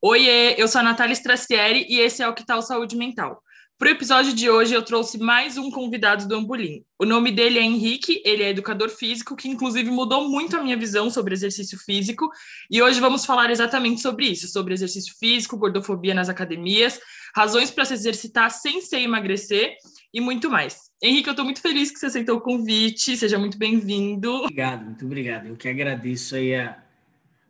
Oiê, eu sou a Natália Stracieri e esse é o Que Tal Saúde Mental. Para o episódio de hoje, eu trouxe mais um convidado do Ambulim. O nome dele é Henrique, ele é educador físico, que inclusive mudou muito a minha visão sobre exercício físico. E hoje vamos falar exatamente sobre isso, sobre exercício físico, gordofobia nas academias, razões para se exercitar sem ser emagrecer e muito mais. Henrique, eu estou muito feliz que você aceitou o convite, seja muito bem-vindo. Obrigado, muito obrigado. Eu que agradeço aí a,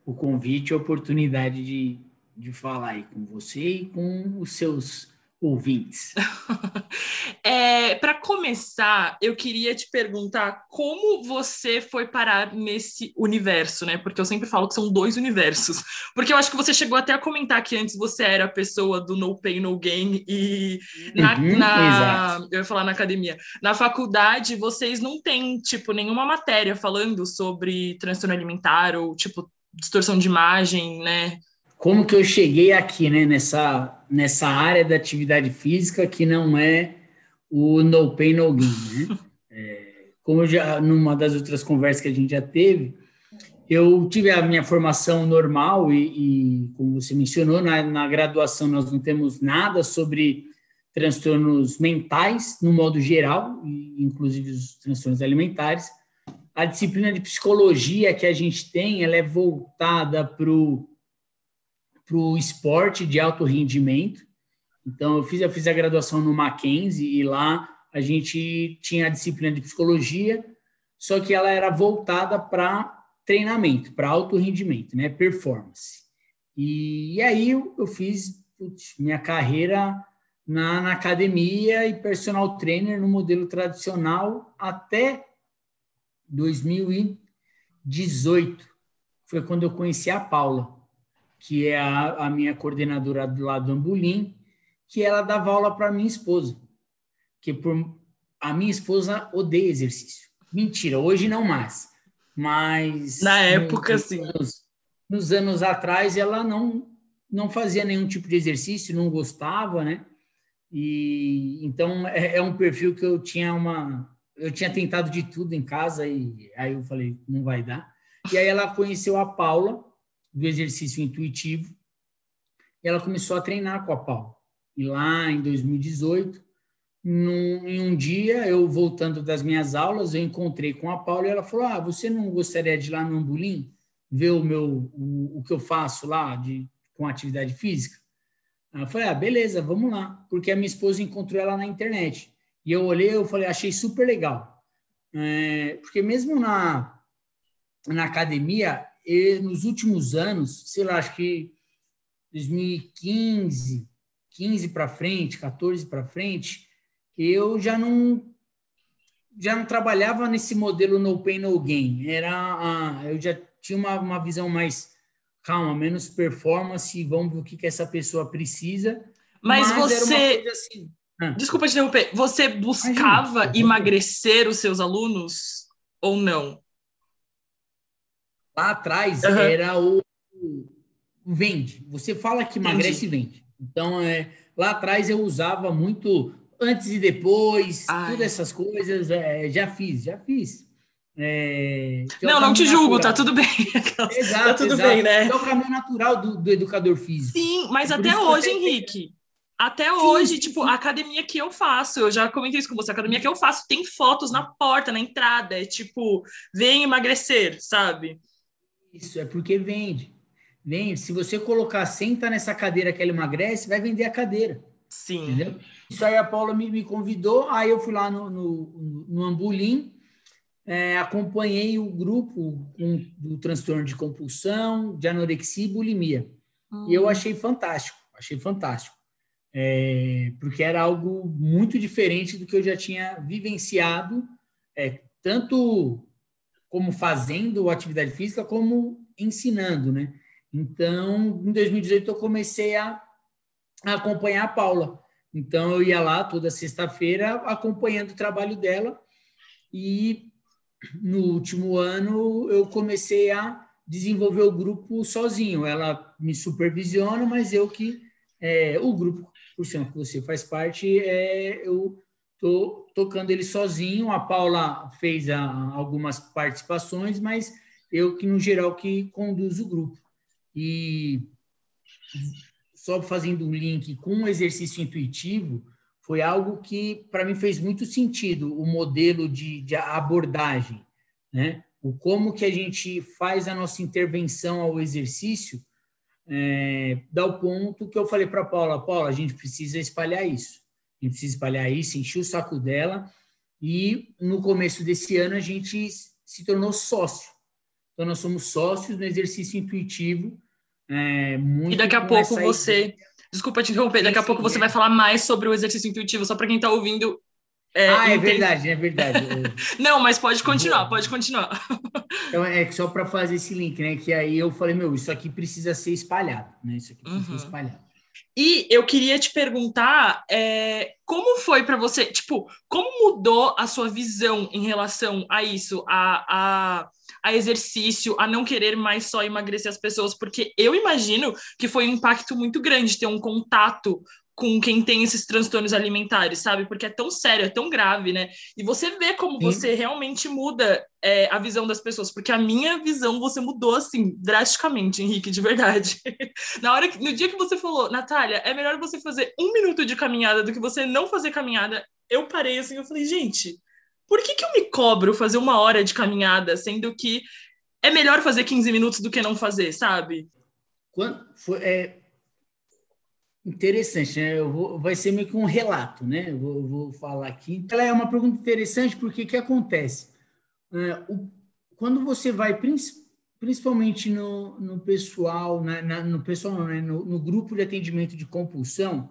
o convite e a oportunidade de, de falar aí com você e com os seus ouvintes. é, Para começar, eu queria te perguntar como você foi parar nesse universo, né? Porque eu sempre falo que são dois universos. Porque eu acho que você chegou até a comentar que antes você era a pessoa do no pain, no gain, e na, uhum, na eu ia falar na academia. Na faculdade, vocês não têm, tipo, nenhuma matéria falando sobre transtorno alimentar ou, tipo, distorção de imagem, né? Como que eu cheguei aqui, né, nessa, nessa área da atividade física que não é o no pain, no gain, né? É, como já, numa das outras conversas que a gente já teve, eu tive a minha formação normal e, e como você mencionou, na, na graduação nós não temos nada sobre transtornos mentais, no modo geral, inclusive os transtornos alimentares. A disciplina de psicologia que a gente tem, ela é voltada para o para o esporte de alto rendimento. Então, eu fiz, eu fiz a graduação no Mackenzie e lá a gente tinha a disciplina de psicologia, só que ela era voltada para treinamento, para alto rendimento, né, performance. E, e aí eu, eu fiz putz, minha carreira na, na, academia e personal trainer no modelo tradicional até 2018. Foi quando eu conheci a Paula que é a, a minha coordenadora do lado do Ambulim, que ela dava aula para minha esposa. Que por a minha esposa odeia exercício. Mentira, hoje não mais. Mas na época nos, sim. Anos, nos anos atrás ela não não fazia nenhum tipo de exercício, não gostava, né? E então é, é um perfil que eu tinha uma eu tinha tentado de tudo em casa e aí eu falei, não vai dar. E aí ela conheceu a Paula, do exercício intuitivo. Ela começou a treinar com a Paula. E lá em 2018, num, em um dia, eu voltando das minhas aulas, eu encontrei com a Paula e ela falou: Ah, você não gostaria de ir lá no Ambulim ver o meu o, o que eu faço lá de, com atividade física? Eu falei: Ah, beleza, vamos lá. Porque a minha esposa encontrou ela na internet. E eu olhei, eu falei: Achei super legal. É, porque mesmo na, na academia, e nos últimos anos, sei lá, acho que 2015, 15 para frente, 14 para frente, eu já não já não trabalhava nesse modelo no pain no gain. Era eu já tinha uma, uma visão mais calma, menos performance, vamos ver o que que essa pessoa precisa. Mas, mas você assim, ah. Desculpa te interromper. Você buscava Imagina. emagrecer os seus alunos ou não? Lá atrás uhum. era o, vende. Você fala que emagrece e vende. Então, é, lá atrás eu usava muito antes e depois, Ai. todas essas coisas. É, já fiz, já fiz. É, é não, não te julgo, natural. tá tudo bem. Exato, tá tudo exato. bem, né? É o caminho natural do, do educador físico. Sim, mas é até hoje, Henrique. Até hoje, sim, tipo, sim. a academia que eu faço, eu já comentei isso com você, a academia que eu faço tem fotos na porta, na entrada, é tipo, vem emagrecer, sabe? Isso, é porque vende. Vende. Se você colocar senta nessa cadeira que ela emagrece, vai vender a cadeira. Sim. Entendeu? Isso aí a Paula me, me convidou, aí eu fui lá no, no, no Ambulim, é, acompanhei o grupo um, do transtorno de compulsão, de anorexia e bulimia. E eu hum. achei fantástico, achei fantástico. É, porque era algo muito diferente do que eu já tinha vivenciado, é, tanto como fazendo atividade física, como ensinando, né? Então, em 2018 eu comecei a, a acompanhar a Paula. Então, eu ia lá toda sexta-feira acompanhando o trabalho dela e no último ano eu comecei a desenvolver o grupo sozinho. Ela me supervisiona, mas eu que é, o grupo, por exemplo, que você faz parte, é, eu Estou tocando ele sozinho. A Paula fez a, algumas participações, mas eu que, no geral, que conduzo o grupo. E só fazendo um link com um exercício intuitivo, foi algo que para mim fez muito sentido o modelo de, de abordagem, né? O como que a gente faz a nossa intervenção ao exercício, é, dá o ponto que eu falei para Paula, Paula, a gente precisa espalhar isso, a gente precisa espalhar isso, encher o saco dela e no começo desse ano a gente se tornou sócio. Então nós somos sócios no exercício intuitivo. É, e daqui a pouco você ideia Desculpa te interromper, daqui a pouco você vai falar mais sobre o exercício intuitivo, só para quem está ouvindo. É, ah, é verdade, é verdade. Não, mas pode continuar, pode continuar. Então, é só para fazer esse link, né? Que aí eu falei, meu, isso aqui precisa ser espalhado, né? Isso aqui precisa uhum. ser espalhado. E eu queria te perguntar é, como foi para você, tipo, como mudou a sua visão em relação a isso, a, a a exercício, a não querer mais só emagrecer as pessoas, porque eu imagino que foi um impacto muito grande ter um contato com quem tem esses transtornos alimentares, sabe? Porque é tão sério, é tão grave, né? E você vê como Sim. você realmente muda é, a visão das pessoas, porque a minha visão você mudou assim drasticamente, Henrique, de verdade. Na hora que, no dia que você falou, Natália, é melhor você fazer um minuto de caminhada do que você não fazer caminhada, eu parei assim, eu falei, gente, por que, que eu me cobro fazer uma hora de caminhada, sendo que é melhor fazer 15 minutos do que não fazer, sabe? Quando foi, é interessante, né? Eu vou, vai ser meio que um relato, né? Eu vou, vou falar aqui. Ela é uma pergunta interessante porque que acontece? É, o, quando você vai, principalmente no, no pessoal, na, na, no pessoal, né? no, no grupo de atendimento de compulsão,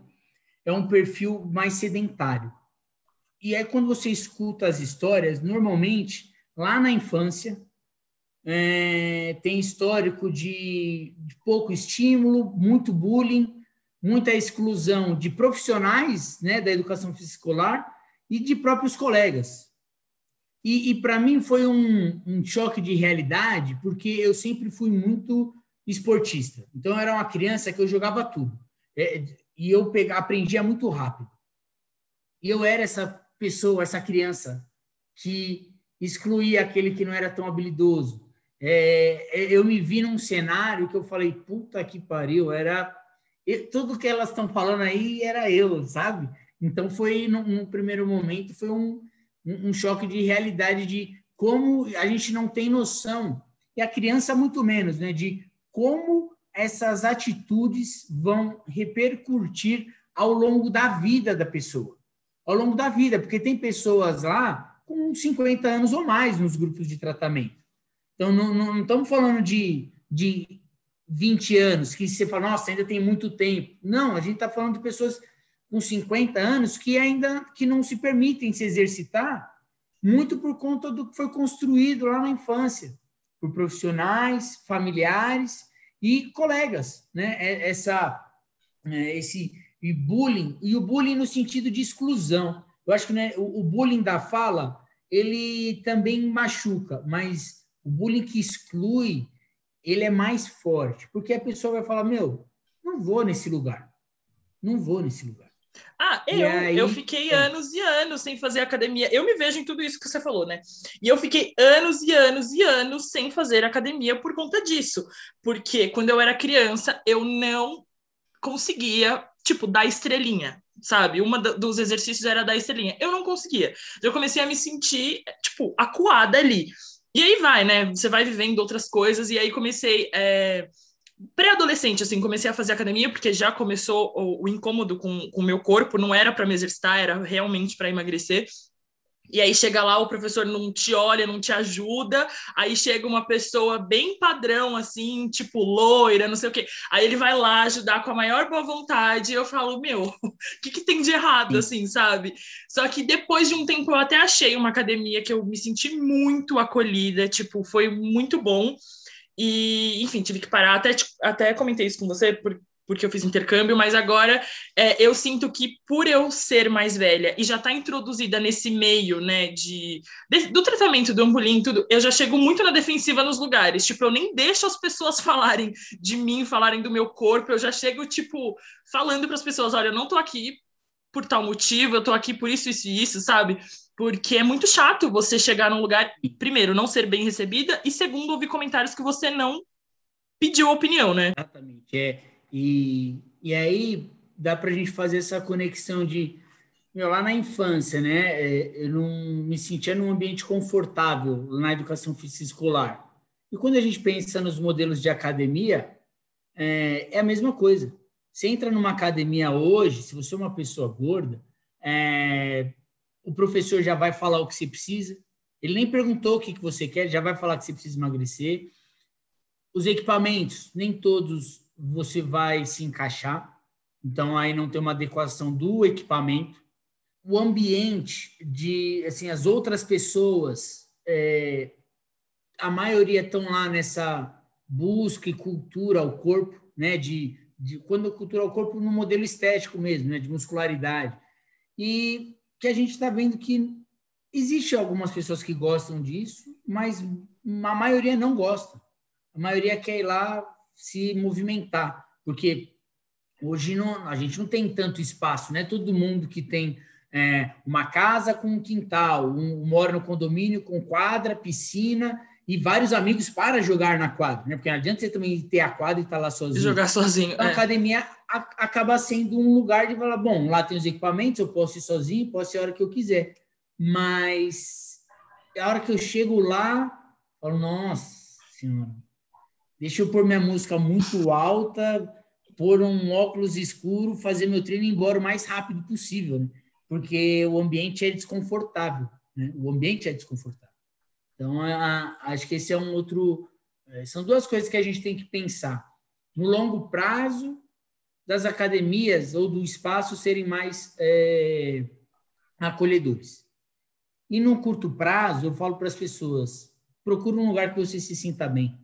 é um perfil mais sedentário. E aí, quando você escuta as histórias, normalmente, lá na infância, é, tem histórico de, de, pouco estímulo, muito bullying, muita exclusão de profissionais né, da educação escolar e de próprios colegas. E, e para mim foi um, um, choque de realidade, porque eu sempre fui muito esportista. Então, eu era uma criança que eu jogava tudo. É, e eu pegava, aprendia muito rápido. E eu era essa pessoa, essa criança que excluía aquele que não era tão habilidoso. É, é eu me vi num cenário que eu falei, puta que pariu, era tudo que elas estão falando aí era eu, sabe? Então foi num, primeiro momento foi um, um, um, choque de realidade de como a gente não tem noção e a criança muito menos, né? De como essas atitudes vão repercutir ao longo da vida da pessoa ao longo da vida, porque tem pessoas lá com 50 anos ou mais nos grupos de tratamento. Então, não, não, estamos falando de, de 20 anos, que você fala, nossa, ainda tem muito tempo. Não, a gente está falando de pessoas com 50 anos que ainda que não se permitem se exercitar, muito por conta do que foi construído lá na infância, por profissionais, familiares e colegas, né? É, essa, é, esse e bullying, e o bullying no sentido de exclusão. Eu acho que né, o bullying da fala, ele também machuca, mas o bullying que exclui, ele é mais forte, porque a pessoa vai falar, meu, não vou nesse lugar, não vou nesse lugar. Ah, eu, aí, eu fiquei é. anos e anos sem fazer academia. Eu me vejo em tudo isso que você falou, né? E eu fiquei anos e anos e anos sem fazer academia por conta disso. Porque quando eu era criança, eu não conseguia tipo, dar estrelinha, sabe? Uma dos exercícios era dar estrelinha. Eu não conseguia. Eu comecei a me sentir, tipo, acuada ali. E aí vai, né? Você vai vivendo outras coisas, e aí comecei. É... Pré-adolescente, assim, comecei a fazer academia, porque já começou o, o incômodo com o meu corpo, não era para me exercitar, era realmente para emagrecer. E aí chega lá, o professor não te olha, não te ajuda. Aí chega uma pessoa bem padrão, assim, tipo loira, não sei o quê. Aí ele vai lá ajudar com a maior boa vontade. E eu falo, meu, o que, que tem de errado, assim, sabe? Só que depois de um tempo eu até achei uma academia que eu me senti muito acolhida, tipo, foi muito bom. E, enfim, tive que parar. Até, até comentei isso com você, por, porque eu fiz intercâmbio, mas agora é, eu sinto que por eu ser mais velha e já estar tá introduzida nesse meio, né, de, de, do tratamento do ambulim tudo, eu já chego muito na defensiva nos lugares, tipo, eu nem deixo as pessoas falarem de mim, falarem do meu corpo, eu já chego, tipo, falando para as pessoas, olha, eu não tô aqui por tal motivo, eu tô aqui por isso, isso e isso, sabe? Porque é muito chato você chegar num lugar e, primeiro, não ser bem recebida, e segundo, ouvir comentários que você não pediu opinião, né? Exatamente. É, E, e aí dá para a gente fazer essa conexão de meu, lá na infância, né? É, eu não me sentia num ambiente confortável na educação física escolar. E quando a gente pensa nos modelos de academia, é, é a mesma coisa. Você entra numa academia hoje, se você é uma pessoa gorda, é, o professor já vai falar o que você precisa. Ele nem perguntou o que, que você quer, já vai falar que você precisa emagrecer. Os equipamentos, nem todos você vai se encaixar. Então, aí não tem uma adequação do equipamento. O ambiente de, assim, as outras pessoas, é, a maioria estão lá nessa busca e cultura ao corpo, né? De, de quando cultura ao corpo no modelo estético mesmo, né? De muscularidade. E que a gente está vendo que existe algumas pessoas que gostam disso, mas a maioria não gosta. A maioria quer ir lá se movimentar, porque hoje não, a gente não tem tanto espaço, né? Todo mundo que tem é, uma casa com um quintal, um, mora no condomínio com quadra, piscina e vários amigos para jogar na quadra, né? Porque não adianta você também ter a quadra e estar tá lá sozinho. Jogar sozinho. Então, a é. academia a, acaba sendo um lugar de falar, bom, lá tem os equipamentos, eu posso ir sozinho, posso ir a hora que eu quiser. Mas a hora que eu chego lá, falo, nossa senhora, deixa eu pôr minha música muito alta, pôr um óculos escuro, fazer meu treino embora o mais rápido possível, né? porque o ambiente é desconfortável, né? O ambiente é desconfortável. Então, a, acho que esse é um outro. É, são duas coisas que a gente tem que pensar. No longo prazo, das academias ou do espaço serem mais é, acolhedores. E no curto prazo, eu falo para as pessoas: procure um lugar que você se sinta bem.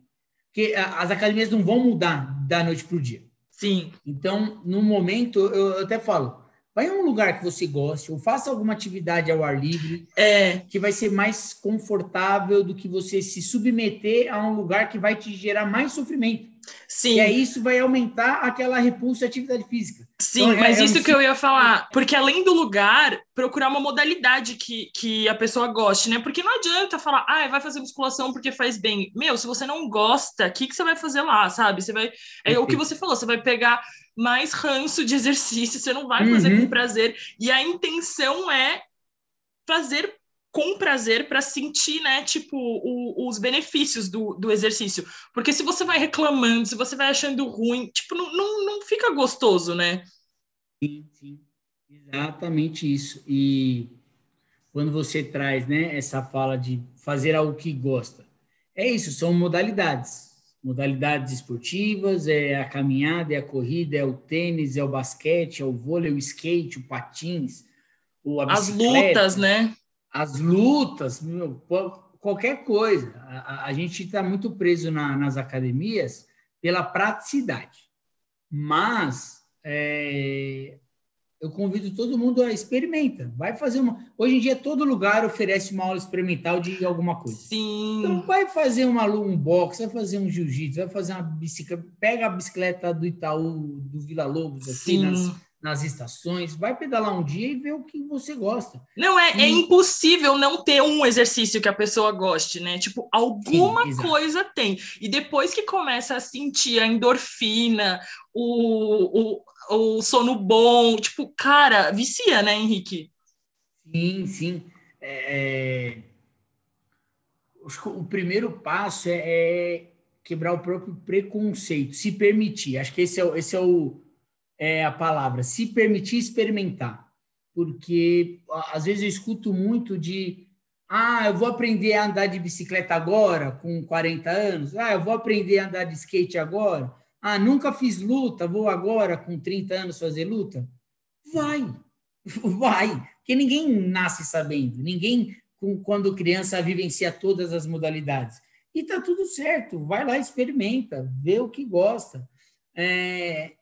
Porque as academias não vão mudar da noite para o dia. Sim. Então, no momento, eu até falo: Vai a um lugar que você goste, ou faça alguma atividade ao ar livre, é. que vai ser mais confortável do que você se submeter a um lugar que vai te gerar mais sofrimento. Sim. E aí isso vai aumentar aquela repulsa à atividade física. Sim, então, mas é, isso é um... que eu ia falar, porque além do lugar, procurar uma modalidade que, que a pessoa goste, né? Porque não adianta falar, ah, vai fazer musculação porque faz bem. Meu, se você não gosta, o que, que você vai fazer lá, sabe? Você vai. É o que você falou, você vai pegar mais ranço de exercício, você não vai fazer uhum. com prazer. E a intenção é fazer com prazer para sentir, né, tipo, o, os benefícios do, do exercício. Porque se você vai reclamando, se você vai achando ruim, tipo, não, não, não fica gostoso, né? Sim, sim. Exatamente isso. E quando você traz, né, essa fala de fazer algo que gosta, é isso, são modalidades. Modalidades esportivas, é a caminhada, é a corrida, é o tênis, é o basquete, é o vôlei, o skate, o patins, o, a As lutas, né? As lutas, qualquer coisa. A, a gente está muito preso na, nas academias pela praticidade. Mas é, eu convido todo mundo a experimenta. Vai fazer uma. Hoje em dia todo lugar oferece uma aula experimental de alguma coisa. Sim. Então vai fazer uma um box, vai fazer um jiu-jitsu, vai fazer uma bicicleta, pega a bicicleta do Itaú, do Vila Lobos aqui Sim. nas nas estações, vai pedalar um dia e ver o que você gosta. Não, é, é e... é impossível não ter um exercício que a pessoa goste, né? Tipo, alguma Sim, coisa tem. E depois que começa a sentir a endorfina, o, o, o sono bom, tipo, cara, vicia, né, Henrique? Sim, sim. É... é o primeiro passo é, é quebrar o próprio preconceito, se permitir. Acho que esse é, esse é o é a palavra, se permitir experimentar. Porque às vezes eu escuto muito de ah, eu vou aprender a andar de bicicleta agora, com 40 anos. Ah, eu vou aprender a andar de skate agora. Ah, nunca fiz luta, vou agora, com 30 anos, fazer luta. Vai, vai. Porque ninguém nasce sabendo. Ninguém, quando criança, vivencia todas as modalidades. E tá tudo certo. Vai lá, experimenta, vê o que gosta. É,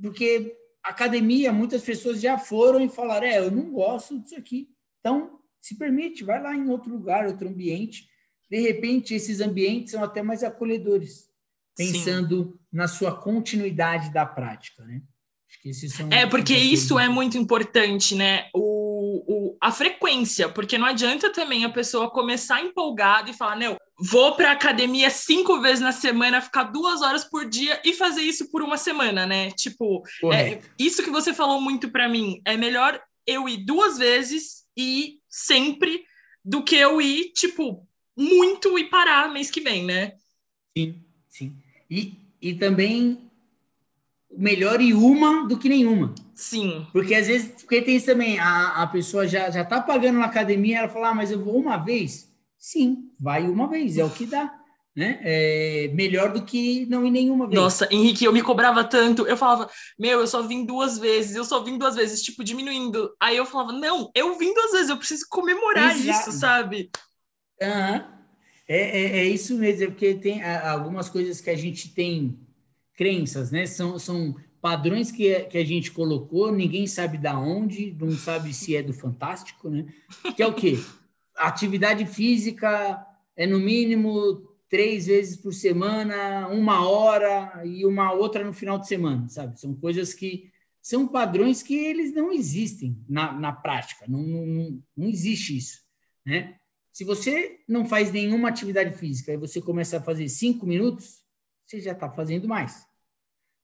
porque academia, muitas pessoas já foram e falaram: é, eu não gosto disso aqui. Então, se permite, vai lá em outro lugar, outro ambiente. De repente, esses ambientes são até mais acolhedores, pensando Sim. na sua continuidade da prática, né? Acho que esses são é, porque isso é muito importante, né? O, o, a frequência, porque não adianta também a pessoa começar empolgada e falar, não, vou para academia cinco vezes na semana, ficar duas horas por dia e fazer isso por uma semana, né? Tipo, é, isso que você falou muito para mim. É melhor eu ir duas vezes e sempre do que eu ir, tipo, muito e parar mês que vem, né? Sim, sim. E, e também melhor ir uma do que nenhuma. Sim. Porque às vezes, porque tem isso também, a, a pessoa já, já tá pagando na academia, ela fala, ah, mas eu vou uma vez. Sim, vai uma vez, é o que dá. Né? É melhor do que não ir nenhuma vez. Nossa, Henrique, eu me cobrava tanto. Eu falava, meu, eu só vim duas vezes, eu só vim duas vezes, tipo, diminuindo. Aí eu falava, não, eu vim duas vezes, eu preciso comemorar Exato. isso, sabe? Uhum. É, é, é, isso mesmo, é porque tem algumas coisas que a gente tem crenças, né? São, são padrões que, que a gente colocou, ninguém sabe da onde, não sabe se é do Fantástico, né? Que é o quê? Atividade física é no mínimo três vezes por semana, uma hora e uma outra no final de semana, sabe? São coisas que são padrões que eles não existem na, na prática, não, não, não existe isso, né? Se você não faz nenhuma atividade física e você começa a fazer cinco minutos, você já está fazendo mais.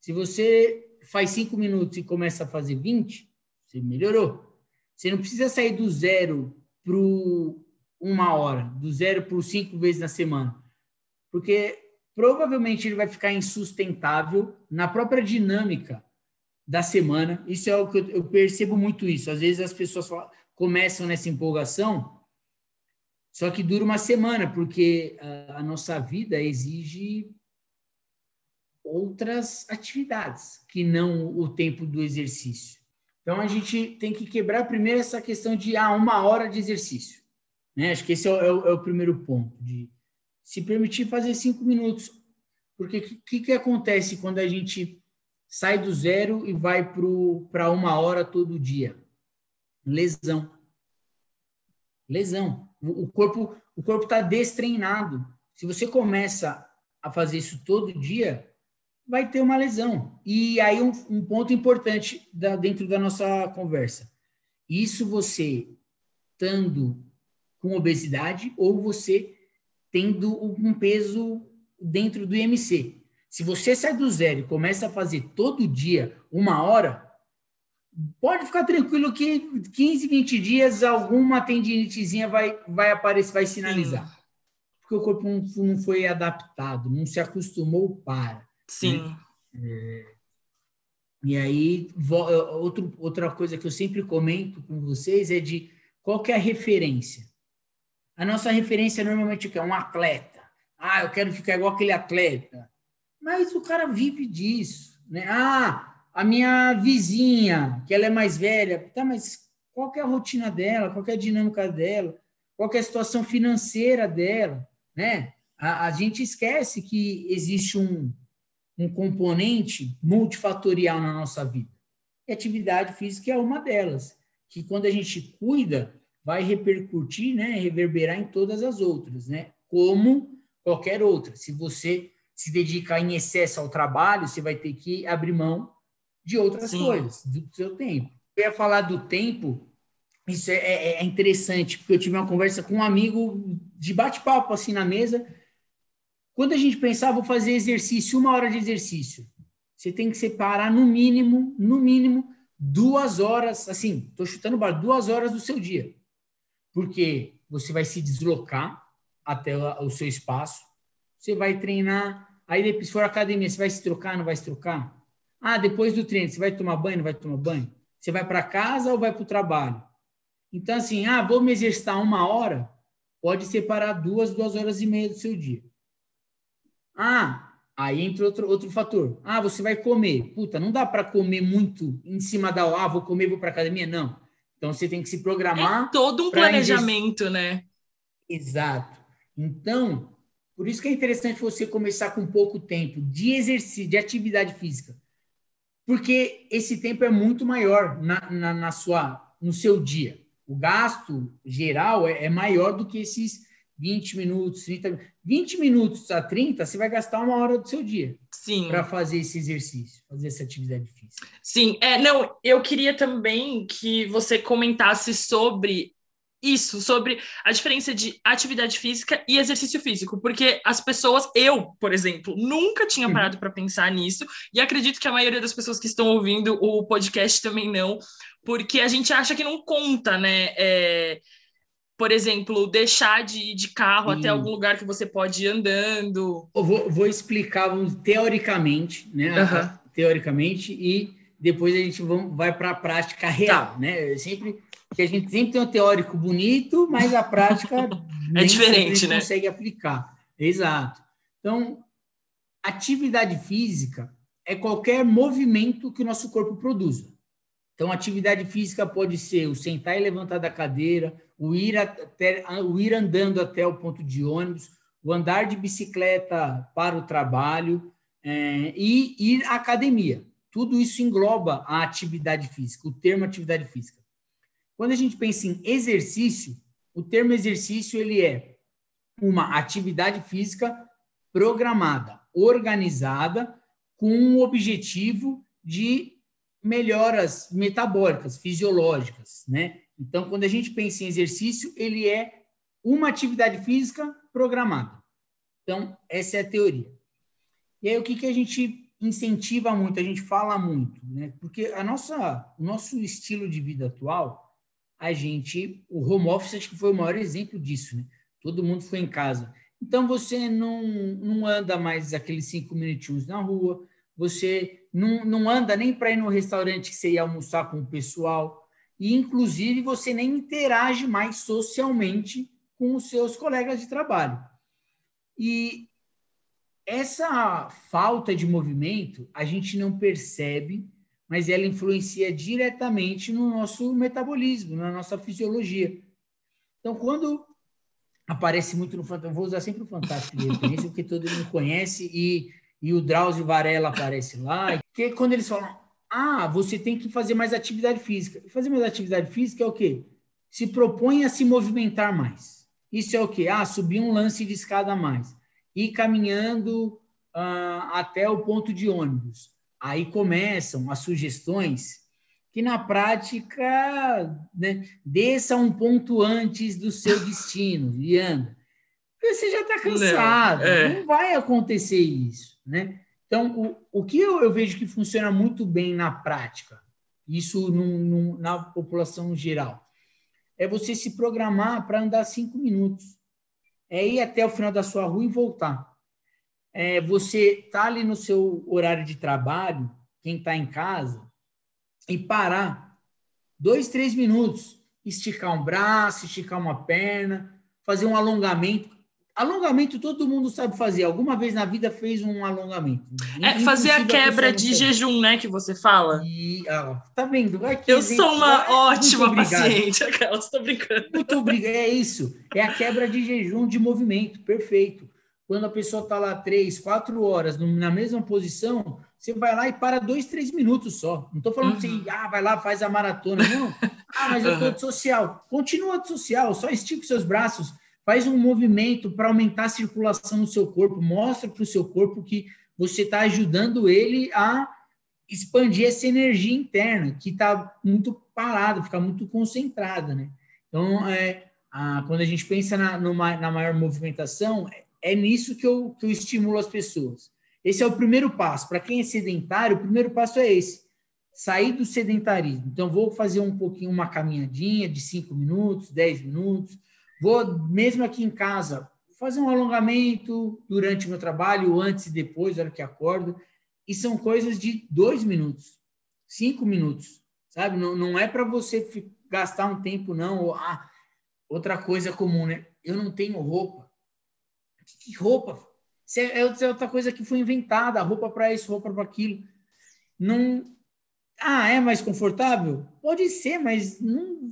Se você faz cinco minutos e começa a fazer 20, você melhorou. Você não precisa sair do zero para uma hora, do zero para cinco vezes na semana. Porque provavelmente ele vai ficar insustentável na própria dinâmica da semana. Isso é o que eu, percebo muito isso. Às vezes as pessoas falam, começam nessa empolgação só que dura uma semana, porque a nossa vida exige outras atividades que não o tempo do exercício. Então a gente tem que quebrar primeiro essa questão de ah, uma hora de exercício. Né? Acho que esse é o, é o, é o primeiro ponto, de se permitir fazer cinco minutos. Porque o que, que acontece quando a gente sai do zero e vai para uma hora todo dia? Lesão. Lesão. O corpo o corpo está destreinado. Se você começa a fazer isso todo dia, vai ter uma lesão. E aí um, um ponto importante da, dentro da nossa conversa. Isso você estando com obesidade ou você tendo um peso dentro do IMC. Se você sai do zero e começa a fazer todo dia uma hora, pode ficar tranquilo que 15, 20 dias alguma tendinitezinha vai, vai aparecer, vai sinalizar. Porque o corpo não, não, foi adaptado, não se acostumou para. Sim. Né? É, e aí, outro, outra coisa que eu sempre comento com vocês é de qual que é a referência. A nossa referência normalmente é um atleta. Ah, eu quero ficar igual aquele atleta. Mas o cara vive disso. Né? Ah, a minha vizinha, que ela é mais velha, tá, mas qual é a rotina dela, qual é a dinâmica dela, qual é a situação financeira dela, né? A, a gente esquece que existe um, um componente multifatorial na nossa vida. E atividade física é uma delas, que quando a gente cuida, vai repercutir, né, reverberar em todas as outras, né? Como qualquer outra. Se você se dedicar em excesso ao trabalho, você vai ter que abrir mão de outras Sim. coisas, do seu tempo. Eu ia falar do tempo, isso é, é, é, interessante, porque eu tive uma conversa com um amigo de bate-papo assim na mesa. Quando a gente pensava, vou fazer exercício, uma hora de exercício, você tem que separar no mínimo, no mínimo, duas horas, assim, estou chutando bar, duas horas do seu dia. Porque você vai se deslocar até o seu espaço, você vai treinar, aí depois for academia, você vai se trocar, não vai se trocar? Ah, depois do treino, você vai tomar banho, não vai tomar banho? Você vai para casa ou vai para o trabalho? Então, assim, ah, vou me exercitar uma hora, pode separar duas, duas horas e meia do seu dia. Ah, aí entra outro, outro fator. Ah, você vai comer. Puta, não dá para comer muito em cima da, ah, vou comer, vou para academia. Não. Então, você tem que se programar. É todo um planejamento, né? Exato. Então, por isso que é interessante você começar com pouco tempo de exercício, de atividade física porque esse tempo é muito maior na, na, na sua, no seu dia. O gasto geral é, é, maior do que esses 20 minutos, 30 20 minutos a 30, você vai gastar uma hora do seu dia. Sim. Para fazer esse exercício, fazer essa atividade física. Sim, é, não, eu queria também que você comentasse sobre isso, sobre a diferença de atividade física e exercício físico, porque as pessoas, eu, por exemplo, nunca tinha parado para pensar nisso, e acredito que a maioria das pessoas que estão ouvindo o podcast também não, porque a gente acha que não conta, né? É, por exemplo, deixar de ir de carro Sim. até algum lugar que você pode ir andando. Eu vou, vou explicar teoricamente, né? Uhum. Teoricamente, e depois a gente vai para a prática real, tá. né? Eu sempre que a gente sempre tem um teórico bonito, mas a prática é diferente, né? consegue aplicar. Exato. Então, atividade física é qualquer movimento que o nosso corpo produza. Então, atividade física pode ser o sentar e levantar da cadeira, o ir, até, o ir andando até o ponto de ônibus, o andar de bicicleta para o trabalho é, e ir à academia. Tudo isso engloba a atividade física, o termo atividade física. Quando a gente pensa em exercício, o termo exercício ele é uma atividade física programada, organizada, com o objetivo de melhoras metabólicas, fisiológicas, né? Então, quando a gente pensa em exercício, ele é uma atividade física programada. Então, essa é a teoria. E aí, o que, que a gente incentiva muito, a gente fala muito, né? Porque a nossa, o nosso estilo de vida atual, a gente, o home office acho que foi o maior exemplo disso, né? Todo mundo foi em casa. Então você não, não anda mais aqueles cinco minutinhos na rua, você não, não anda nem para ir no restaurante que você ia almoçar com o pessoal, e inclusive você nem interage mais socialmente com os seus colegas de trabalho. E essa falta de movimento a gente não percebe mas ela influencia diretamente no nosso metabolismo, na nossa fisiologia. Então, quando aparece muito no Fantástico, vou usar sempre o Fantástico de referência, porque todo mundo conhece, e, e o Drauzio Varela aparece lá, que quando eles falam, ah, você tem que fazer mais atividade física. Fazer mais atividade física é o quê? Se propõe a se movimentar mais. Isso é o quê? Ah, subir um lance de escada a mais. Ir caminhando ah, até o ponto de ônibus Aí começam as sugestões que na prática né, desça um ponto antes do seu destino e anda. Porque você já está cansado, é. não, vai acontecer isso. Né? Então, o, o que eu, eu, vejo que funciona muito bem na prática, isso num, num, na população geral, é você se programar para andar cinco minutos. É ir até o final da sua rua e voltar é, você tá ali no seu horário de trabalho, quem está em casa, e parar dois, três minutos, esticar um braço, esticar uma perna, fazer um alongamento. Alongamento todo mundo sabe fazer. Alguma vez na vida fez um alongamento. É fazer a quebra de jejum, né, que você fala. E, ah, tá vendo? Aqui, Eu sou uma é, ótima paciente. Aquelas, estou brincando. Muito obrigado. É isso. É a quebra de jejum de movimento. Perfeito. Quando a pessoa está lá três, quatro horas na mesma posição, você vai lá e para dois, três minutos só. Não estou falando uhum. assim, ah, vai lá, faz a maratona. Não. Ah, mas eu estou de social. Continua de social, só estica os seus braços, faz um movimento para aumentar a circulação no seu corpo, mostra para o seu corpo que você está ajudando ele a expandir essa energia interna, que está muito parada, fica muito concentrada, né? Então, é, a, quando a gente pensa na, numa, na maior movimentação, é nisso que eu, que eu estimulo as pessoas. Esse é o primeiro passo. Para quem é sedentário, o primeiro passo é esse: sair do sedentarismo. Então, vou fazer um pouquinho, uma caminhadinha de 5 minutos, 10 minutos. Vou, mesmo aqui em casa, fazer um alongamento durante o meu trabalho, antes e depois, na hora que acordo. E são coisas de dois minutos, cinco minutos, sabe? Não, não é para você gastar um tempo, não. Ah, outra coisa comum, né? Eu não tenho roupa que roupa? Isso é, é outra coisa que foi inventada, roupa para isso, roupa para aquilo. Não. Ah, é mais confortável? Pode ser, mas não,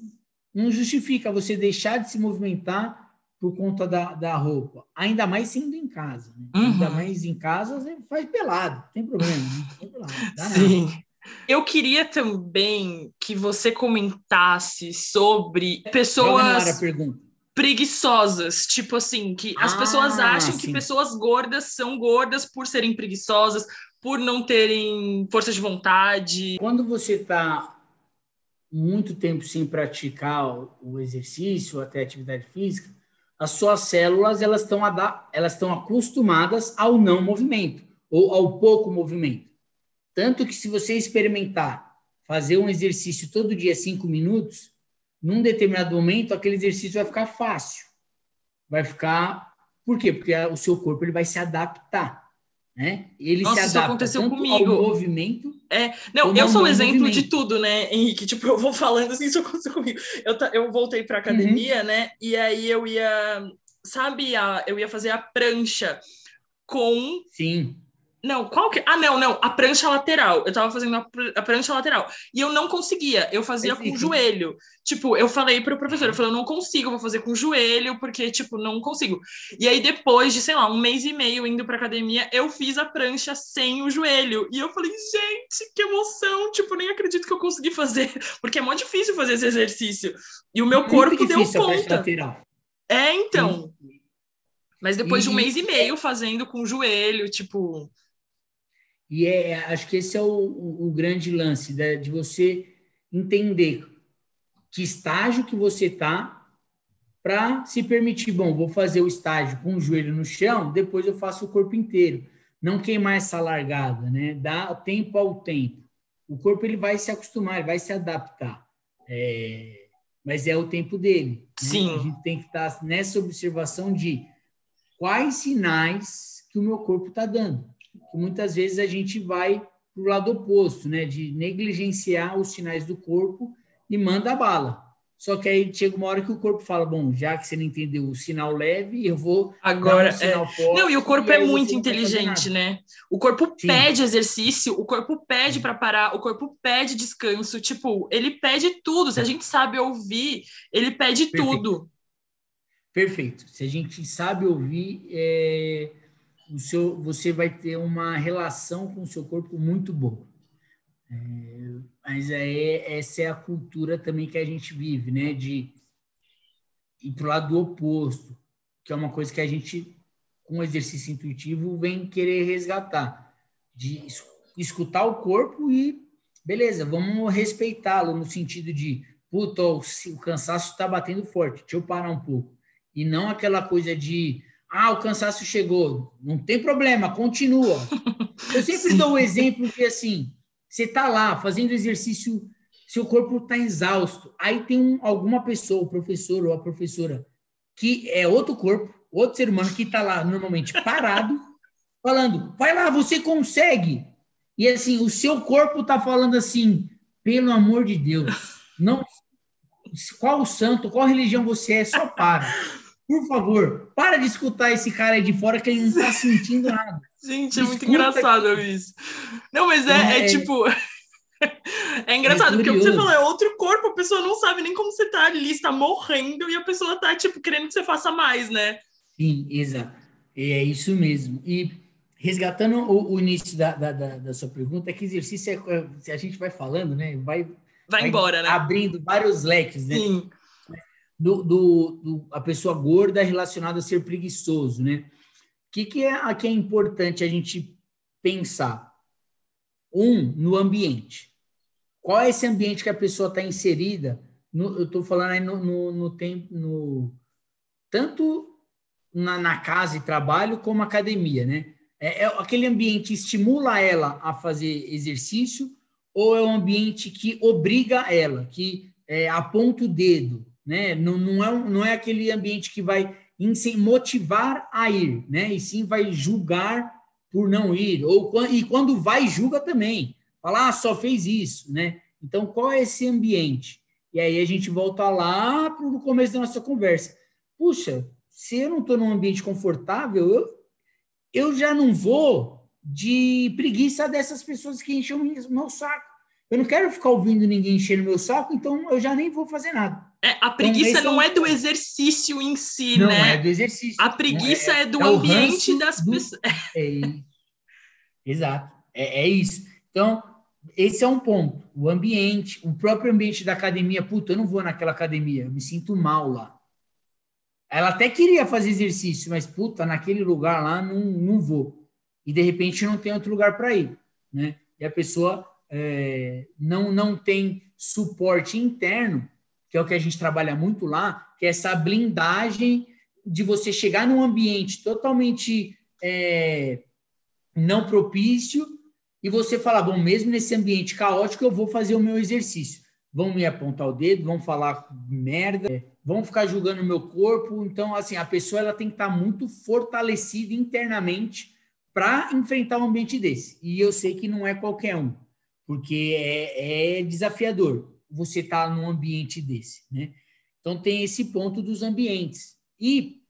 não justifica você deixar de se movimentar por conta da, da roupa. Ainda mais sendo em casa. Né? Uhum. Ainda mais em casa, você faz pelado, não tem problema. Tem Sim. Nada. Eu queria também que você comentasse sobre pessoas. Preguiçosas, tipo assim, que as ah, pessoas acham sim. que pessoas gordas são gordas por serem preguiçosas, por não terem força de vontade. Quando você está muito tempo sem praticar o exercício, até atividade física, as suas células elas estão elas estão acostumadas ao não movimento ou ao pouco movimento. Tanto que se você experimentar fazer um exercício todo dia cinco minutos, num determinado momento aquele exercício vai ficar fácil, vai ficar por quê? Porque o seu corpo ele vai se adaptar. Né? Ele Nossa, se adapta isso aconteceu tanto comigo. ao movimento. É, não, eu sou um exemplo movimento. de tudo, né, Henrique? Tipo, eu vou falando assim, isso aconteceu comigo. Eu, eu voltei para academia, uhum. né? E aí eu ia, sabe, a, eu ia fazer a prancha com. Sim. Não, qual que. Ah, não, não, a prancha lateral. Eu tava fazendo a, a prancha lateral. E eu não conseguia, eu fazia com o joelho. Tipo, eu falei pro professor, eu falei, eu não consigo, vou fazer com o joelho, porque, tipo, não consigo. E aí, depois de, sei lá, um mês e meio indo pra academia, eu fiz a prancha sem o joelho. E eu falei, gente, que emoção! Tipo, nem acredito que eu consegui fazer, porque é muito difícil fazer esse exercício. E o meu muito corpo deu conta. É, então. Sim. Mas depois de um mês e meio fazendo com o joelho, tipo. E é, acho que esse é o, o, o grande lance né, de você entender que estágio que você está para se permitir, bom, vou fazer o estágio com o joelho no chão, depois eu faço o corpo inteiro. Não queimar essa largada, né? Dá tempo ao tempo. O corpo ele vai se acostumar, ele vai se adaptar. É... Mas é o tempo dele. Né? Sim. A gente tem que estar nessa observação de quais sinais que o meu corpo está dando que muitas vezes a gente vai para o lado oposto, né? De negligenciar os sinais do corpo e manda a bala. Só que aí chega uma hora que o corpo fala: bom, já que você não entendeu o sinal leve, eu vou. Agora, um sinal é... forte, não, e o corpo e é muito inteligente, né? O corpo Sim. pede exercício, o corpo pede para parar, o corpo pede descanso. Tipo, ele pede tudo. Se a gente sabe ouvir, ele pede Perfeito. tudo. Perfeito. Se a gente sabe ouvir, é o seu, você vai ter uma relação com o seu corpo muito boa. É, mas é, essa é a cultura também que a gente vive, né? De ir para o lado do oposto, que é uma coisa que a gente, com o exercício intuitivo, vem querer resgatar. De escutar o corpo e, beleza, vamos respeitá-lo no sentido de, puta, o, o cansaço está batendo forte, deixa eu parar um pouco. E não aquela coisa de ah, o cansaço chegou. Não tem problema, continua. Eu sempre dou o exemplo que, assim, você está lá fazendo exercício, seu corpo está exausto. Aí tem um, alguma pessoa, o professor ou a professora, que é outro corpo, outro ser humano, que está lá normalmente parado, falando: vai lá, você consegue. E assim, o seu corpo está falando assim: pelo amor de Deus, não. Qual santo, qual religião você é, só para. Por favor, para de escutar esse cara aí de fora que ele não está sentindo nada. Gente, é muito engraçado que... isso. Não, mas é, é, é tipo. É engraçado, é porque você falou, é outro corpo, a pessoa não sabe nem como você tá ali, está morrendo, e a pessoa tá, tipo, querendo que você faça mais, né? Sim, exato. É isso mesmo. E resgatando o, o início da, da, da, da, sua pergunta, é que exercício é, se a gente vai falando, né? Vai, vai, vai embora, né? Abrindo vários leques, né? Sim do, do, do, a pessoa gorda relacionada a ser preguiçoso, né? O que, que, é, aqui é importante a gente pensar? Um, no ambiente. Qual é esse ambiente que a pessoa está inserida? No, eu estou falando aí no, no, no tempo, no, tanto na, na, casa e trabalho como academia, né? É, é, aquele ambiente estimula ela a fazer exercício ou é um ambiente que obriga ela, que é, aponta o dedo, né? Não, não, é, não é aquele ambiente que vai motivar a ir, né? E sim vai julgar por não ir, ou e quando vai julga também, falar ah, só fez isso, né? Então qual é esse ambiente? E aí a gente volta lá para o começo da nossa conversa. Puxa, se eu não estou num ambiente confortável, eu, eu já não vou de preguiça dessas pessoas que enchem o meu saco. Eu não quero ficar ouvindo ninguém enchendo meu saco, então eu já nem vou fazer nada. É, a preguiça então, não é, é do exercício em si, não né? Não é do exercício. A preguiça é, é do é ambiente das do... pessoas. É, exato, é, é isso. Então, esse é um ponto. O ambiente, o próprio ambiente da academia. Puta, eu não vou naquela academia, eu me sinto mal lá. Ela até queria fazer exercício, mas puta, naquele lugar lá não, não vou. E de repente não tem outro lugar para ir, né? E a pessoa é, não, não tem suporte interno, que é o que a gente trabalha muito lá, que é essa blindagem de você chegar num ambiente totalmente é, não propício e você falar, bom, mesmo nesse ambiente caótico, eu vou fazer o meu exercício. Vão me apontar o dedo, vão falar merda, vão ficar julgando o meu corpo. Então, assim, a pessoa ela tem que estar muito fortalecida internamente para enfrentar um ambiente desse. E eu sei que não é qualquer um, porque é, é desafiador você estar tá num ambiente desse, né? Então, tem esse ponto dos ambientes. E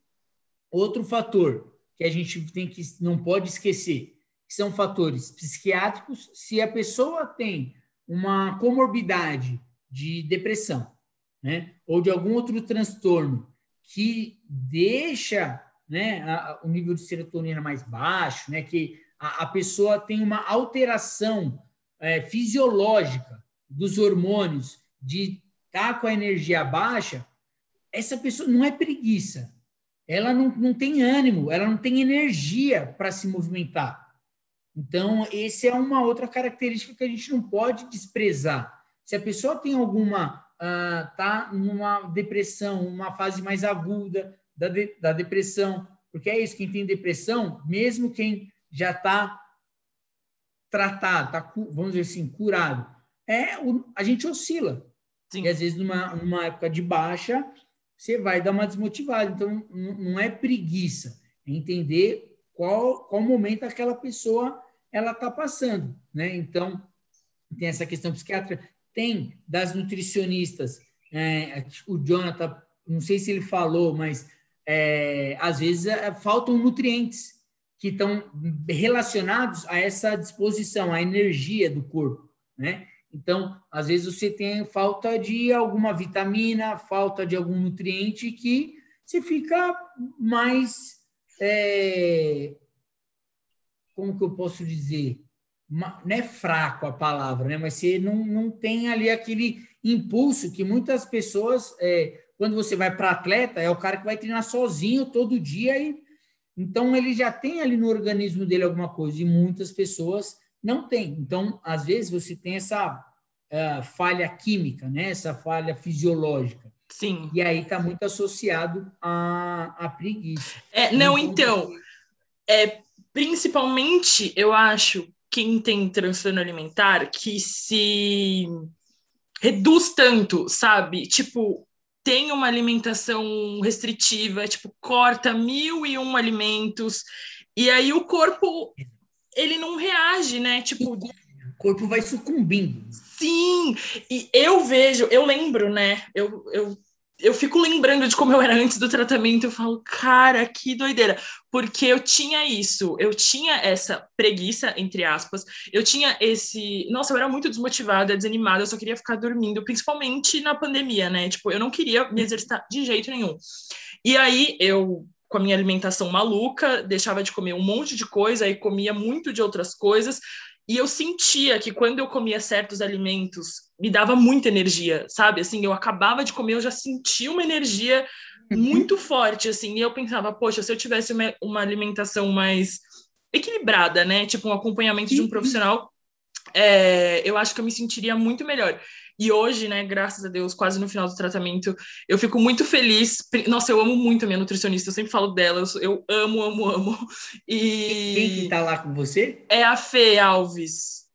outro fator que a gente tem que não pode esquecer que são fatores psiquiátricos. Se a pessoa tem uma comorbidade de depressão, né, ou de algum outro transtorno que deixa né, a, o nível de serotonina mais baixo, né, que a, a pessoa tem uma alteração é, fisiológica dos hormônios de estar tá com a energia baixa, essa pessoa não é preguiça. Ela não, não tem ânimo, ela não tem energia para se movimentar. Então, esse é uma outra característica que a gente não pode desprezar. Se a pessoa tem alguma, uh, tá numa depressão, uma fase mais aguda da, de, da depressão, porque é isso, quem tem depressão, mesmo quem já está tratado, tá, vamos dizer assim, curado, é o, a gente oscila. Sim. E às vezes, numa, numa época de baixa, você vai dar uma desmotivada. Então, não é preguiça, é entender qual, qual momento aquela pessoa ela está passando, né? Então, tem essa questão psiquiátrica, tem das nutricionistas, é, o Jonathan, não sei se ele falou, mas é, às vezes é, faltam nutrientes que estão relacionados a essa disposição, a energia do corpo, né? Então, às vezes você tem falta de alguma vitamina, falta de algum nutriente que você fica mais é, como que eu posso dizer? Não é fraco a palavra, né? mas você não, não tem ali aquele impulso que muitas pessoas, é, quando você vai para atleta, é o cara que vai treinar sozinho todo dia e então ele já tem ali no organismo dele alguma coisa e muitas pessoas não têm. Então, às vezes você tem essa uh, falha química, né? Essa falha fisiológica. Sim. E aí está muito associado à, à preguiça. É, não, então, é, Principalmente, eu acho, quem tem transtorno alimentar que se reduz tanto, sabe? Tipo, tem uma alimentação restritiva, tipo, corta mil e um alimentos, e aí o corpo, ele não reage, né? Tipo... O corpo vai sucumbindo. Sim, e eu vejo, eu lembro, né? Eu, eu eu fico lembrando de como eu era antes do tratamento, eu falo, cara, que doideira, porque eu tinha isso, eu tinha essa preguiça, entre aspas, eu tinha esse, nossa, eu era muito desmotivada, desanimada, eu só queria ficar dormindo, principalmente na pandemia, né, tipo, eu não queria me exercitar de jeito nenhum. E aí, eu, com a minha alimentação maluca, deixava de comer um monte de coisa, e comia muito de outras coisas, e eu sentia que quando eu comia certos alimentos, me dava muita energia, sabe? Assim, eu acabava de comer, eu já sentia uma energia uhum. muito forte, assim. E eu pensava, poxa, se eu tivesse uma, uma alimentação mais equilibrada, né? Tipo, um acompanhamento de um profissional, é, eu acho que eu me sentiria muito melhor. E hoje, né, graças a Deus, quase no final do tratamento, eu fico muito feliz. Nossa, eu amo muito a minha nutricionista, eu sempre falo dela, eu amo, amo, amo. E... Quem que tá lá com você? É a Fê Alves.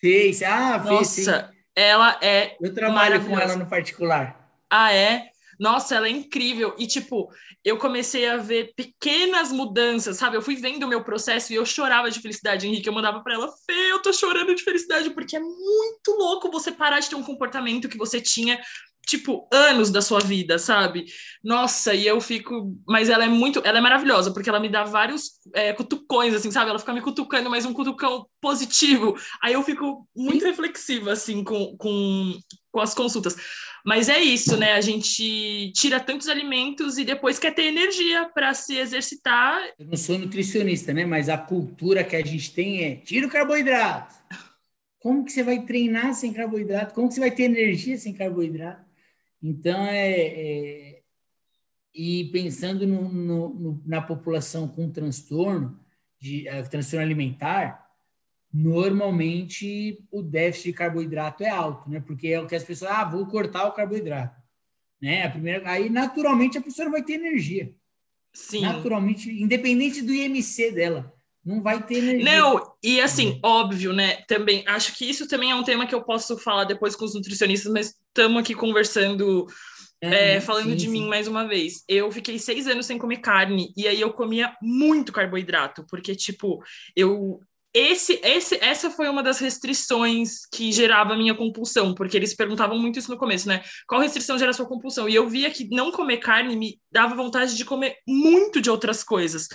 Fez, ah, Fê, Nossa, sim. ela é Eu trabalho com ela no particular. Ah, é? Nossa, ela é incrível. E, tipo, eu comecei a ver pequenas mudanças, sabe? Eu fui vendo o meu processo e eu chorava de felicidade, Henrique. Eu mandava para ela, Fê, eu tô chorando de felicidade, porque é muito louco você parar de ter um comportamento que você tinha tipo, anos da sua vida, sabe? Nossa, e eu fico. Mas ela é muito. Ela é maravilhosa, porque ela me dá vários é, cutucões, assim, sabe? Ela fica me cutucando, mas um cutucão positivo. Aí eu fico muito reflexiva, assim, com, com, com as consultas. Mas é isso, né? A gente tira tantos alimentos e depois quer ter energia para se exercitar. Eu não sou nutricionista, né? Mas a cultura que a gente tem é tira o carboidrato. Como que você vai treinar sem carboidrato? Como que você vai ter energia sem carboidrato? Então, é, é e pensando no, no, no, na população com transtorno, de uh, transtorno alimentar, normalmente o déficit de carboidrato é alto, né? Porque é o que as pessoas, ah, vou cortar o carboidrato, né? A primeira, aí naturalmente a pessoa vai ter energia. Sim. Naturalmente, independente do IMC dela, não vai ter energia. Não, e assim, uhum. óbvio, né? Também acho que isso também é um tema que eu posso falar depois com os nutricionistas, mas estamos aqui conversando é, é, falando sim, de sim. mim mais uma vez, eu fiquei seis anos sem comer carne e aí eu comia muito carboidrato, porque, tipo, eu. Esse, esse, essa foi uma das restrições que gerava a minha compulsão, porque eles perguntavam muito isso no começo, né? Qual restrição gera sua compulsão? E eu via que não comer carne me dava vontade de comer muito de outras coisas.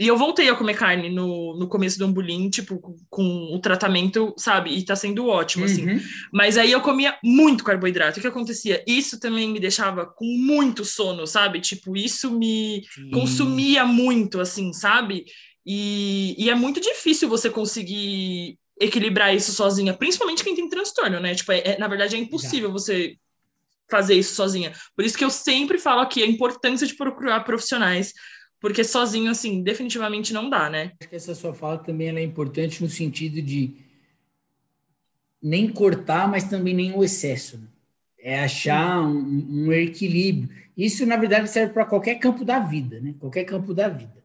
E eu voltei a comer carne no, no começo do ambulim, tipo, com, com, o tratamento, sabe? E tá sendo ótimo, assim. uhum. assim. Mas aí eu comia muito carboidrato. O que acontecia? Isso também me deixava com muito sono, sabe? Tipo, isso me Sim. consumia muito, assim, sabe? E, e é muito difícil você conseguir equilibrar isso sozinha, principalmente quem tem transtorno, né? Tipo, é, é na verdade é impossível você fazer isso sozinha. Por isso que eu sempre falo aqui a importância de procurar profissionais porque sozinho, assim, definitivamente não dá, né? Acho que essa sua fala também é importante no sentido de nem cortar, mas também nem o excesso. Né? É achar um, um, equilíbrio. Isso, na verdade, serve para qualquer campo da vida, né? Qualquer campo da vida.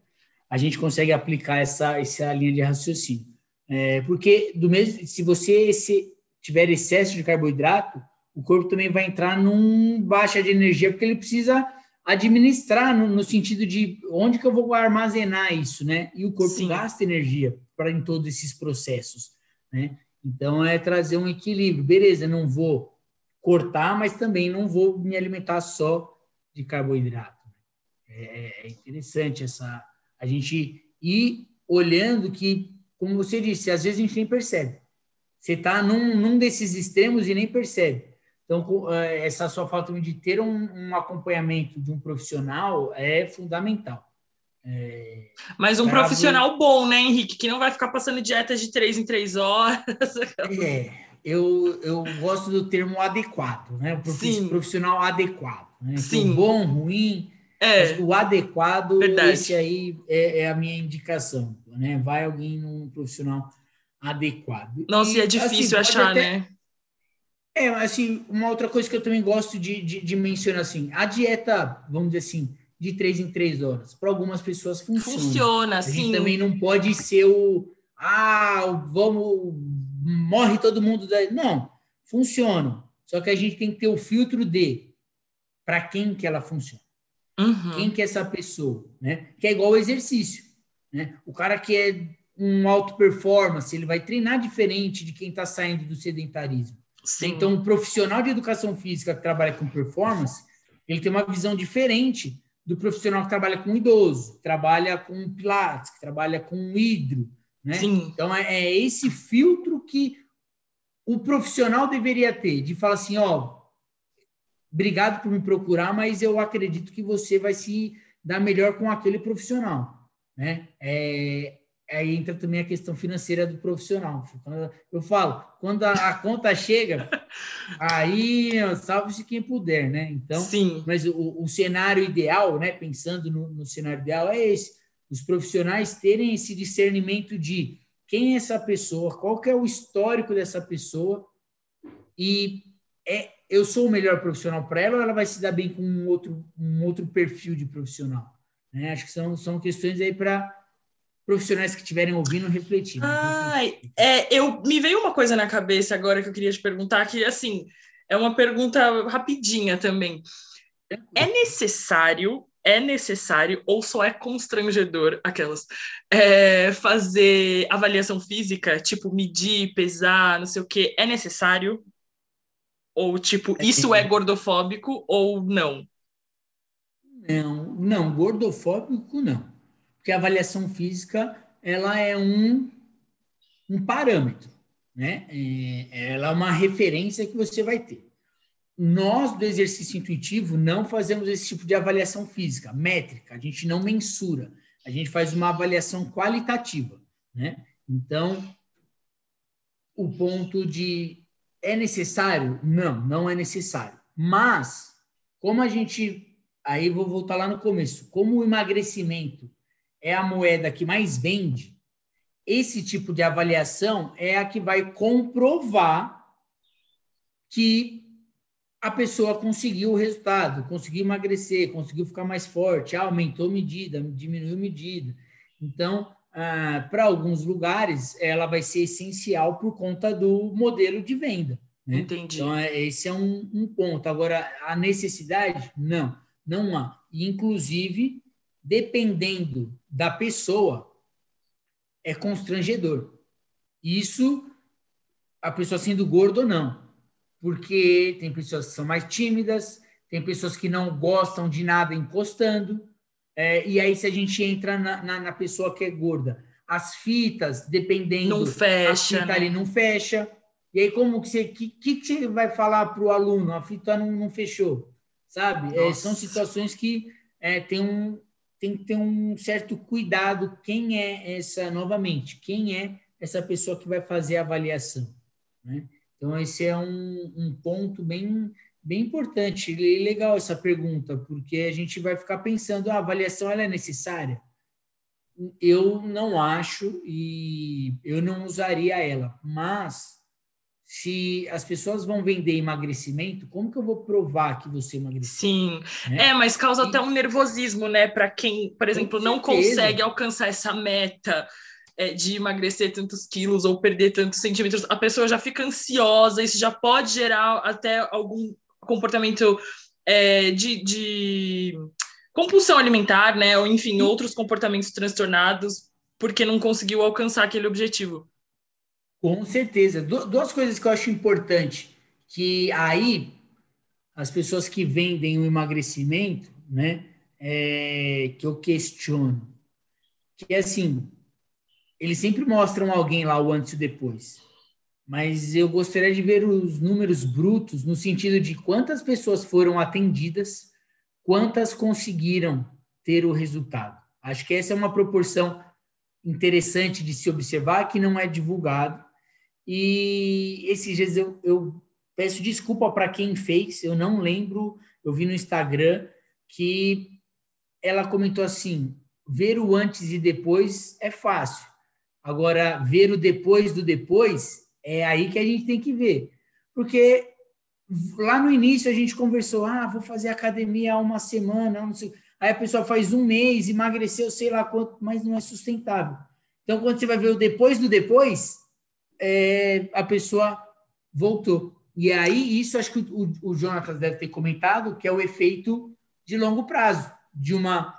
A gente consegue aplicar essa, essa linha de raciocínio. É, porque, do mesmo, se você se tiver excesso de carboidrato, o corpo também vai entrar num baixa de energia, porque ele precisa administrar no, no, sentido de onde que eu vou armazenar isso, né? E o corpo Sim. gasta energia para em todos esses processos, né? Então é trazer um equilíbrio. Beleza, não vou cortar, mas também não vou me alimentar só de carboidrato. É, é interessante essa a gente ir olhando que, como você disse, às vezes a gente nem percebe. Você está num, num desses extremos e nem percebe. Então, é, essa sua falta de ter um, um acompanhamento de um profissional é fundamental. É, Mas um profissional bom, né, Henrique? Que não vai ficar passando dieta de três em três horas. É, eu, eu gosto do termo adequado, né? O Sim. profissional adequado. Né? Então, Sim. Então, bom, ruim, é. o adequado, Verdade. esse aí é, é, a minha indicação. Né? Vai alguém num profissional adequado. Nossa, e, é difícil assim, achar, até, né? É, assim, uma outra coisa que eu também gosto de, de, de mencionar, assim, a dieta, vamos dizer assim, de três em três horas, para algumas pessoas funciona. Funciona, a sim. gente também não pode ser o, ah, vamos, morre todo mundo. Da... Não, funciona. Só que a gente tem que ter o filtro de para quem que ela funciona. Uhum. Quem que é essa pessoa, né? Que é igual ao exercício, né? O cara que é um alto performance, ele vai treinar diferente de quem está saindo do sedentarismo. Sim. Então, um profissional de educação física que trabalha com performance, ele tem uma visão diferente do profissional que trabalha com idoso, que trabalha com pilates, que trabalha com hidro, né? Sim. Então, é, é esse filtro que o profissional deveria ter, de falar assim, ó, obrigado por me procurar, mas eu acredito que você vai se dar melhor com aquele profissional, né? É, aí entra também a questão financeira do profissional. Eu falo, quando a, a conta chega, aí salve-se quem puder, né? Então, Sim. mas o, o cenário ideal, né? Pensando no, no, cenário ideal, é esse: os profissionais terem esse discernimento de quem é essa pessoa, qual que é o histórico dessa pessoa, e é, eu sou o melhor profissional para ela ou ela vai se dar bem com um outro, um outro perfil de profissional? Né? Acho que são, são questões aí para profissionais que estiverem ouvindo refletir. Ai, é, eu me veio uma coisa na cabeça agora que eu queria te perguntar, que assim é uma pergunta rapidinha também. É necessário, é necessário ou só é constrangedor aquelas é, fazer avaliação física, tipo medir, pesar, não sei o que, é necessário? Ou tipo é isso é gordofóbico ou não? Não, não, gordofóbico não porque a avaliação física ela é um, um parâmetro, né? É, ela é uma referência que você vai ter. Nós, do exercício intuitivo, não fazemos esse tipo de avaliação física, métrica, a gente não mensura, a gente faz uma avaliação qualitativa, né? Então, o ponto de é necessário? Não, não é necessário. Mas, como a gente. Aí vou voltar lá no começo. Como o emagrecimento é a moeda que mais vende, esse tipo de avaliação é a que vai comprovar que a pessoa conseguiu o resultado, conseguiu emagrecer, conseguiu ficar mais forte, aumentou medida, diminuiu medida. Então, ah, para alguns lugares, ela vai ser essencial por conta do modelo de venda. Né? Entendi. Então, é, esse é um, um ponto. Agora, a necessidade? Não, não há. Inclusive, dependendo da pessoa, é constrangedor. Isso, a pessoa sendo gorda ou não. Porque tem pessoas que são mais tímidas, tem pessoas que não gostam de nada encostando. É, e aí, se a gente entra na, na, na, pessoa que é gorda, as fitas, dependendo. Não fecha. A fita né? ali não fecha. E aí, como que você. O que, que, você vai falar para o aluno? A fita não, não fechou. Sabe? É, são situações que é, tem, um, tem que ter um certo cuidado. Quem é essa, novamente, quem é essa pessoa que vai fazer a avaliação? Né? Então, esse é um, um ponto bem, bem importante. E legal essa pergunta, porque a gente vai ficar pensando: ah, a avaliação ela é necessária? Eu não acho e eu não usaria ela, mas se as pessoas vão vender emagrecimento, como que eu vou provar que você emagreceu? Sim, né? é, mas causa e... até um nervosismo, né? Para quem, por exemplo, não consegue alcançar essa meta é, de emagrecer tantos quilos ou perder tantos centímetros, a pessoa já fica ansiosa, isso já pode gerar até algum comportamento é, de, de compulsão alimentar, né? Ou enfim, outros comportamentos transtornados porque não conseguiu alcançar aquele objetivo. Com certeza. duas coisas que eu acho importante, que aí as pessoas que vendem o emagrecimento, né, é, que eu questiono, que é assim, eles sempre mostram alguém lá o antes e o depois, mas eu gostaria de ver os números brutos no sentido de quantas pessoas foram atendidas, quantas conseguiram ter o resultado. Acho que essa é uma proporção interessante de se observar que não é divulgado e esses dias eu, eu peço desculpa para quem fez, eu não lembro, eu vi no Instagram que ela comentou assim: ver o antes e depois é fácil. Agora, ver o depois do depois é aí que a gente tem que ver. Porque lá no início a gente conversou: ah, vou fazer academia há uma semana, não sei. Aí a pessoa faz um mês, emagreceu sei lá quanto, mas não é sustentável. Então, quando você vai ver o depois do depois, é, a pessoa voltou. E aí, isso acho que o, o Jonatas deve ter comentado, que é o efeito de longo prazo, de uma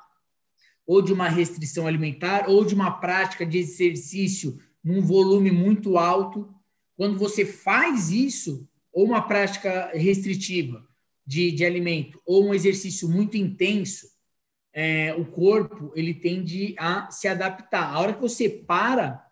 ou de uma restrição alimentar, ou de uma prática de exercício num volume muito alto. Quando você faz isso, ou uma prática restritiva de, de alimento, ou um exercício muito intenso, é, o corpo ele tende a se adaptar. A hora que você para,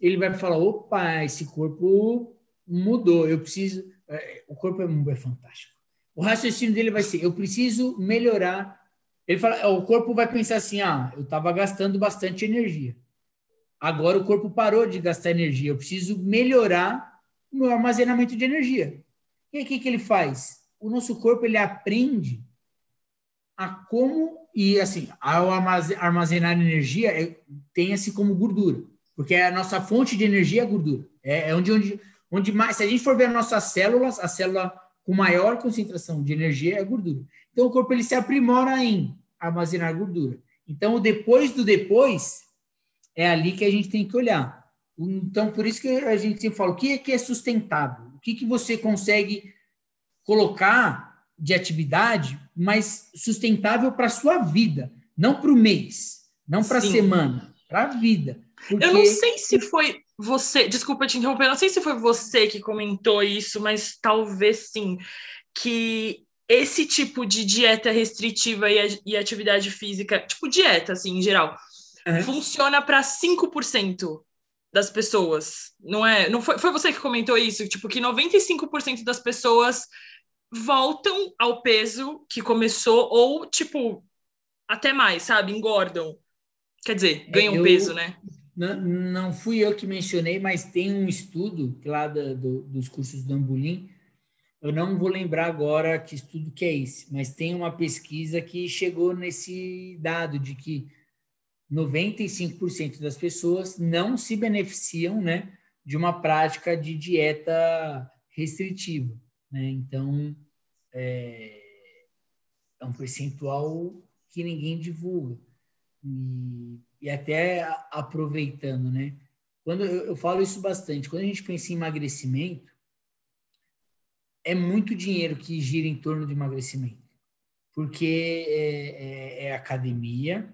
ele vai falar: opa, esse corpo mudou, eu preciso. É, o corpo é, é fantástico. O raciocínio dele vai ser: eu preciso melhorar. Ele fala, o corpo vai pensar assim: ah, eu estava gastando bastante energia. Agora o corpo parou de gastar energia. Eu preciso melhorar o meu armazenamento de energia. E aí, o que, que ele faz? O nosso corpo ele aprende a como e assim ao armazenar energia tenha-se como gordura porque a nossa fonte de energia é gordura. É, é onde, onde, onde mais. Se a gente for ver as nossas células, a célula com maior concentração de energia é gordura. Então o corpo ele se aprimora em armazenar gordura. Então o depois do depois é ali que a gente tem que olhar. Então por isso que a gente sempre fala o que é, que é sustentável, o que, que você consegue colocar de atividade, mas sustentável para a sua vida, não para o mês, não para a semana, para a vida. Porque... Eu não sei se foi você, desculpa te interromper, eu não sei se foi você que comentou isso, mas talvez sim, que esse tipo de dieta restritiva e, e atividade física, tipo dieta, assim, em geral, uhum. funciona para 5% das pessoas, não é? Não foi, foi você que comentou isso? Tipo, que 95% das pessoas voltam ao peso que começou, ou, tipo, até mais, sabe? Engordam. Quer dizer, ganham eu, peso, né? Não, não fui eu que mencionei, mas tem um estudo lá do, dos cursos do Ambulim. Eu não vou lembrar agora que estudo que é esse, mas tem uma pesquisa que chegou nesse dado de que 95% das pessoas não se beneficiam, né, de uma prática de dieta restritiva, né? Então, é, é um percentual que ninguém divulga. E, e até aproveitando, né? Quando eu, eu falo isso bastante, quando a gente pensa em emagrecimento, é muito dinheiro que gira em torno de emagrecimento, porque é, é, é academia,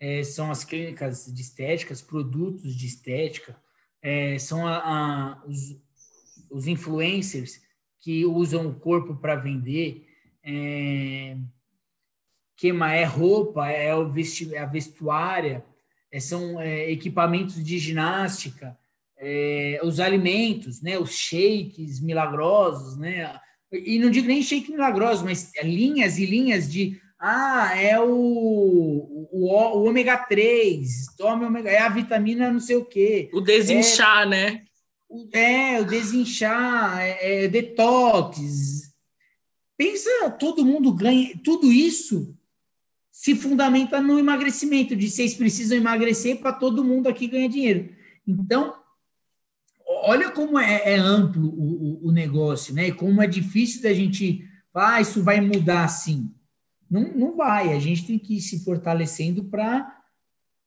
é, são as clínicas de estéticas, produtos de estética, é, são a, a, os, os influencers que usam o corpo para vender, é, que mais? É roupa, é, o vesti, é a vestuária, é, são é, equipamentos de ginástica, é, os alimentos, né, os shakes milagrosos, né, e não digo nem shake milagroso, mas linhas e linhas de ah, é o, o, o ômega 3, tome ômega, é a vitamina não sei o quê. O desinchar, é, né? É, o desinchar, é, é, detox. Pensa, todo mundo ganha, tudo isso se fundamenta no emagrecimento, de vocês precisam emagrecer para todo mundo aqui ganhar dinheiro. Então, olha como é, é amplo o, o, o, negócio, né? E como é difícil da gente, ah, isso vai mudar assim. Não, não vai, a gente tem que ir se fortalecendo para,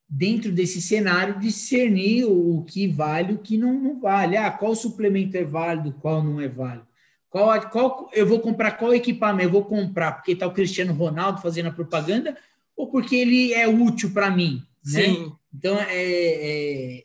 dentro desse cenário, discernir o, que vale e o que não, não vale. Ah, qual suplemento é válido, qual não é válido. Qual, qual, eu vou comprar qual equipamento? Eu vou comprar porque está o Cristiano Ronaldo fazendo a propaganda ou porque ele é útil para mim? Né? Sim. Então, é, é,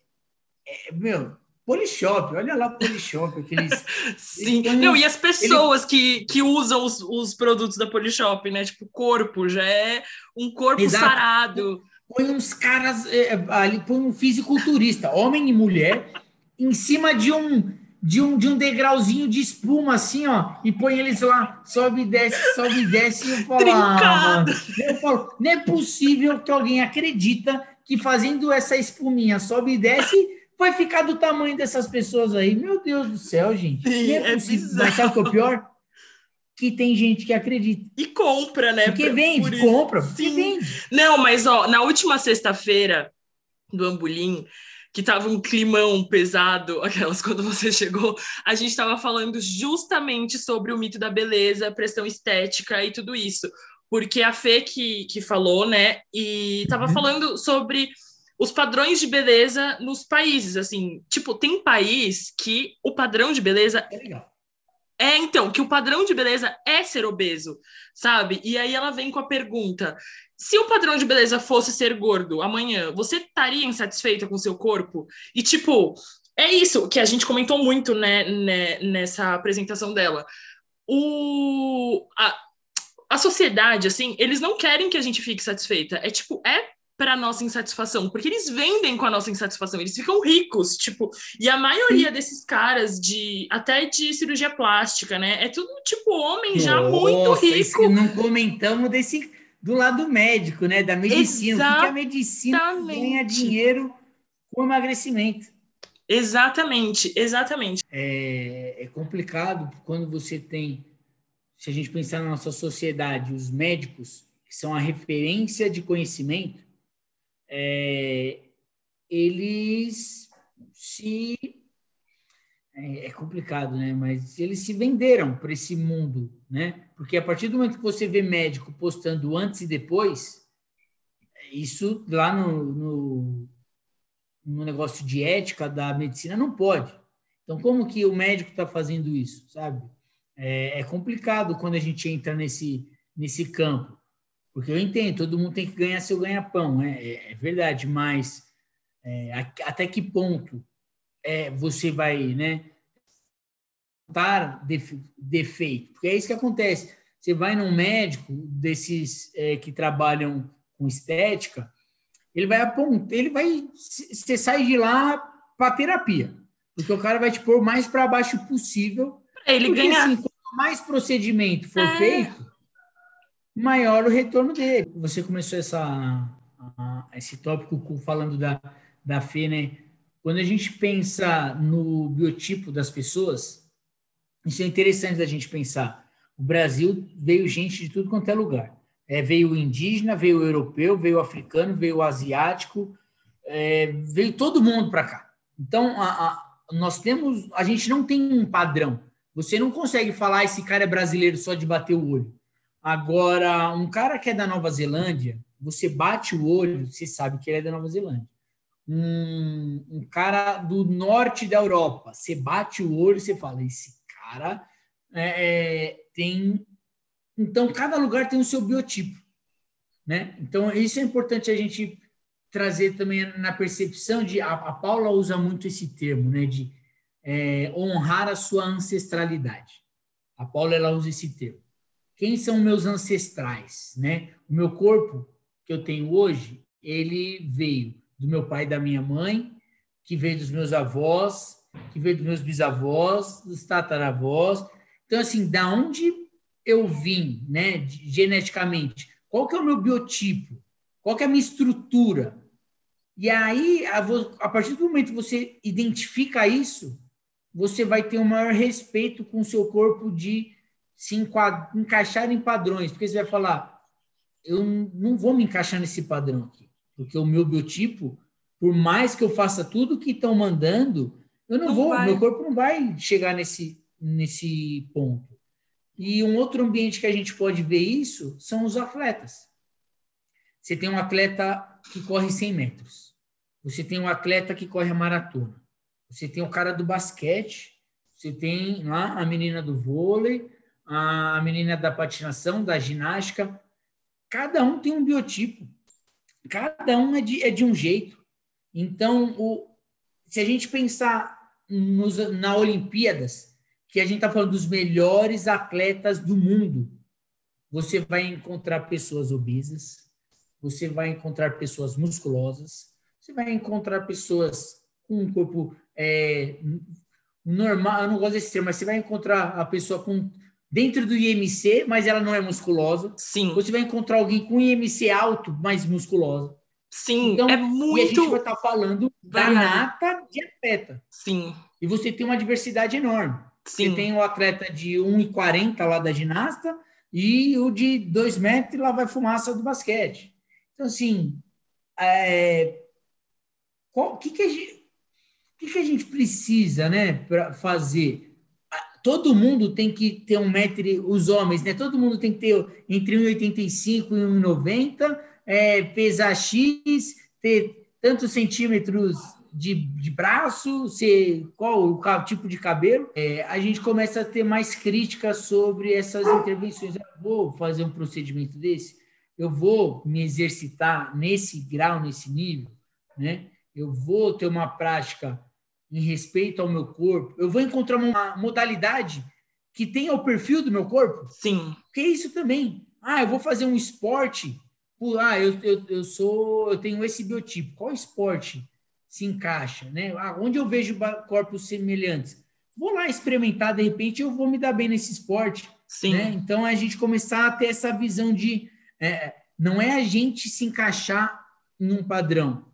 é, meu, Polishop, olha lá o Polishop, aqueles. Sim, eles, não, e as pessoas ele... que, que usam os, os produtos da Polishop, né? Tipo, corpo, já é um corpo Exato. sarado. Põe uns caras é, ali, põe um fisiculturista, homem e mulher, em cima de um, de um, de um degrauzinho de espuma, assim, ó, e põe eles lá, sobe e desce, sobe e desce, e eu falo, ah, eu falo, não é possível que alguém acredita que fazendo essa espuminha sobe e desce vai ficar do tamanho dessas pessoas aí. Meu Deus do céu, gente. Sim, é, é Mas sabe o que é o pior? Que tem gente que acredita. E compra, né? Porque vende, compra, Sim. vende. Não, mas ó, na última sexta-feira do Ambulim, que tava um climão pesado, aquelas quando você chegou, a gente estava falando justamente sobre o mito da beleza, pressão estética e tudo isso. Porque a Fê que, que falou, né? E tava uhum. falando sobre os padrões de beleza nos países, assim, tipo, tem país que o padrão de beleza é legal. É, então, que o padrão de beleza é ser obeso, sabe? E aí ela vem com a pergunta: se o padrão de beleza fosse ser gordo amanhã, você estaria insatisfeita com seu corpo? E, tipo, é isso que a gente comentou muito, né, né nessa apresentação dela. O, a, a sociedade, assim, eles não querem que a gente fique satisfeita. É tipo, é para nossa insatisfação, porque eles vendem com a nossa insatisfação, eles ficam ricos, tipo, e a maioria desses caras de até de cirurgia plástica, né? É tudo tipo homem já nossa, muito rico. Não comentamos desse do lado médico, né? Da medicina, Exatamente. o que, a medicina ganha dinheiro com emagrecimento. Exatamente, exatamente. É, é complicado quando você tem, se a gente pensar na nossa sociedade, os médicos que são a referência de conhecimento, é, eles se. É, é, complicado, né? Mas eles se venderam para esse mundo, né? Porque a partir do momento que você vê médico postando antes e depois, isso lá no, no, no negócio de ética da medicina não pode. Então, como que o médico está fazendo isso, sabe? É, é, complicado quando a gente entra nesse, nesse campo. Porque eu entendo, todo mundo tem que ganhar seu ganha-pão, é, é, é, verdade, mas é, até que ponto é, você vai, né, dar defeito? Porque é isso que acontece. Você vai num médico desses é, que trabalham com estética, ele vai apontar, ele vai, você sai de lá para terapia, porque o cara vai te pôr mais para baixo possível. Ele porque, ganha. Assim, quanto mais procedimento for é. feito, maior o retorno dele. Você começou essa, esse tópico falando da, da fé, né? Quando a gente pensa no biotipo das pessoas, isso é interessante da gente pensar. O Brasil veio gente de tudo quanto é lugar. É, veio o indígena, veio o europeu, veio o africano, veio o asiático, é, veio todo mundo para cá. Então, a, a, nós temos, a gente não tem um padrão. Você não consegue falar esse cara é brasileiro só de bater o olho. Agora, um cara que é da Nova Zelândia, você bate o olho, você sabe que ele é da Nova Zelândia. Um, um cara do norte da Europa, você bate o olho, você fala, esse cara é, é tem então, cada lugar tem o seu biotipo. Né? Então, isso é importante a gente trazer também na percepção de. A, a Paula usa muito esse termo, né? De é, honrar a sua ancestralidade. A Paula ela usa esse termo. Quem são meus ancestrais? Né? O meu corpo que eu tenho hoje, ele veio do meu pai e da minha mãe, que veio dos meus avós, que veio dos meus bisavós, dos tataravós. Então, assim, da onde eu vim, né, geneticamente? Qual que é o meu biotipo? Qual que é a minha estrutura? E aí, a, partir do momento que você identifica isso, você vai ter um maior respeito com o seu corpo de se encaixar em padrões, porque você vai falar, eu não vou me encaixar nesse padrão aqui, porque o meu biotipo, por mais que eu faça tudo que estão mandando, eu não, não vou, vai. meu corpo não vai chegar nesse, nesse ponto. E um outro ambiente que a gente pode ver isso são os atletas. Você tem um atleta que corre 100 metros. Você tem um atleta que corre a maratona. Você tem o cara do basquete. Você tem lá a menina do vôlei, a menina da patinação, da ginástica. Cada um tem um biotipo. Cada um é de, é de um jeito. Então, o, se a gente pensar nos, na Olimpíadas, que a gente está falando dos melhores atletas do mundo. Você vai encontrar pessoas obesas, você vai encontrar pessoas musculosas, você vai encontrar pessoas com um corpo é, normal, eu não gosto desse termo, mas você vai encontrar a pessoa com dentro do IMC, mas ela não é musculosa. Sim. Você vai encontrar alguém com IMC alto, mas musculosa. Sim, então, é muito. E a gente vai estar tá falando variado. da nata de atleta. Sim. E você tem uma diversidade enorme. Sim. Você tem o atleta de 1,40 lá da ginasta e o de 2 metros lá vai fumaça do basquete. Então, assim, é, o que, que, a gente, que, que a gente precisa né, para fazer? Todo mundo tem que ter um metro, os homens, né? Todo mundo tem que ter entre 1,85 e 1,90, é, pesar X, ter tantos centímetros de, de braço, se, qual o tipo de cabelo, é, a gente começa a ter mais críticas sobre essas intervenções. Eu vou fazer um procedimento desse, eu vou me exercitar nesse grau, nesse nível, né? Eu vou ter uma prática em respeito ao meu corpo, eu vou encontrar uma modalidade que tenha o perfil do meu corpo? Sim. Porque isso também. Ah, eu vou fazer um esporte. Ah, eu, eu, eu sou, eu tenho esse biotipo. Qual esporte se encaixa, né? Ah, onde eu vejo corpos semelhantes? Vou lá experimentar, de repente eu vou me dar bem nesse esporte. Sim. Né? Então a gente começar a ter essa visão de é, não é a gente se encaixar em um padrão,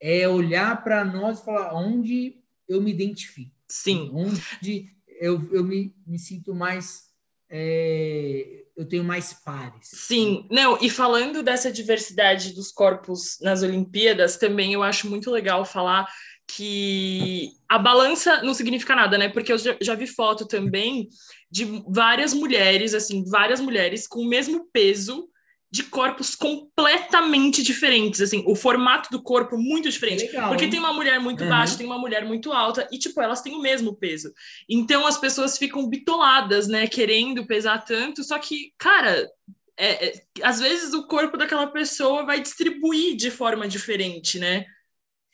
é olhar para nós e falar onde eu me identifico. Sim. Onde eu, eu me, me sinto mais é, eu tenho mais pares. Sim, não, e falando dessa diversidade dos corpos nas Olimpíadas, também eu acho muito legal falar que a balança não significa nada, né? Porque eu já, já vi foto também de várias mulheres, assim, várias mulheres com o mesmo peso de corpos completamente diferentes, assim, o formato do corpo muito diferente. Legal, porque hein? tem uma mulher muito uhum. baixa, tem uma mulher muito alta, e, tipo, elas têm o mesmo peso. Então, as pessoas ficam bitoladas, né, querendo pesar tanto, só que, cara, é, é, às vezes o corpo daquela pessoa vai distribuir de forma diferente, né?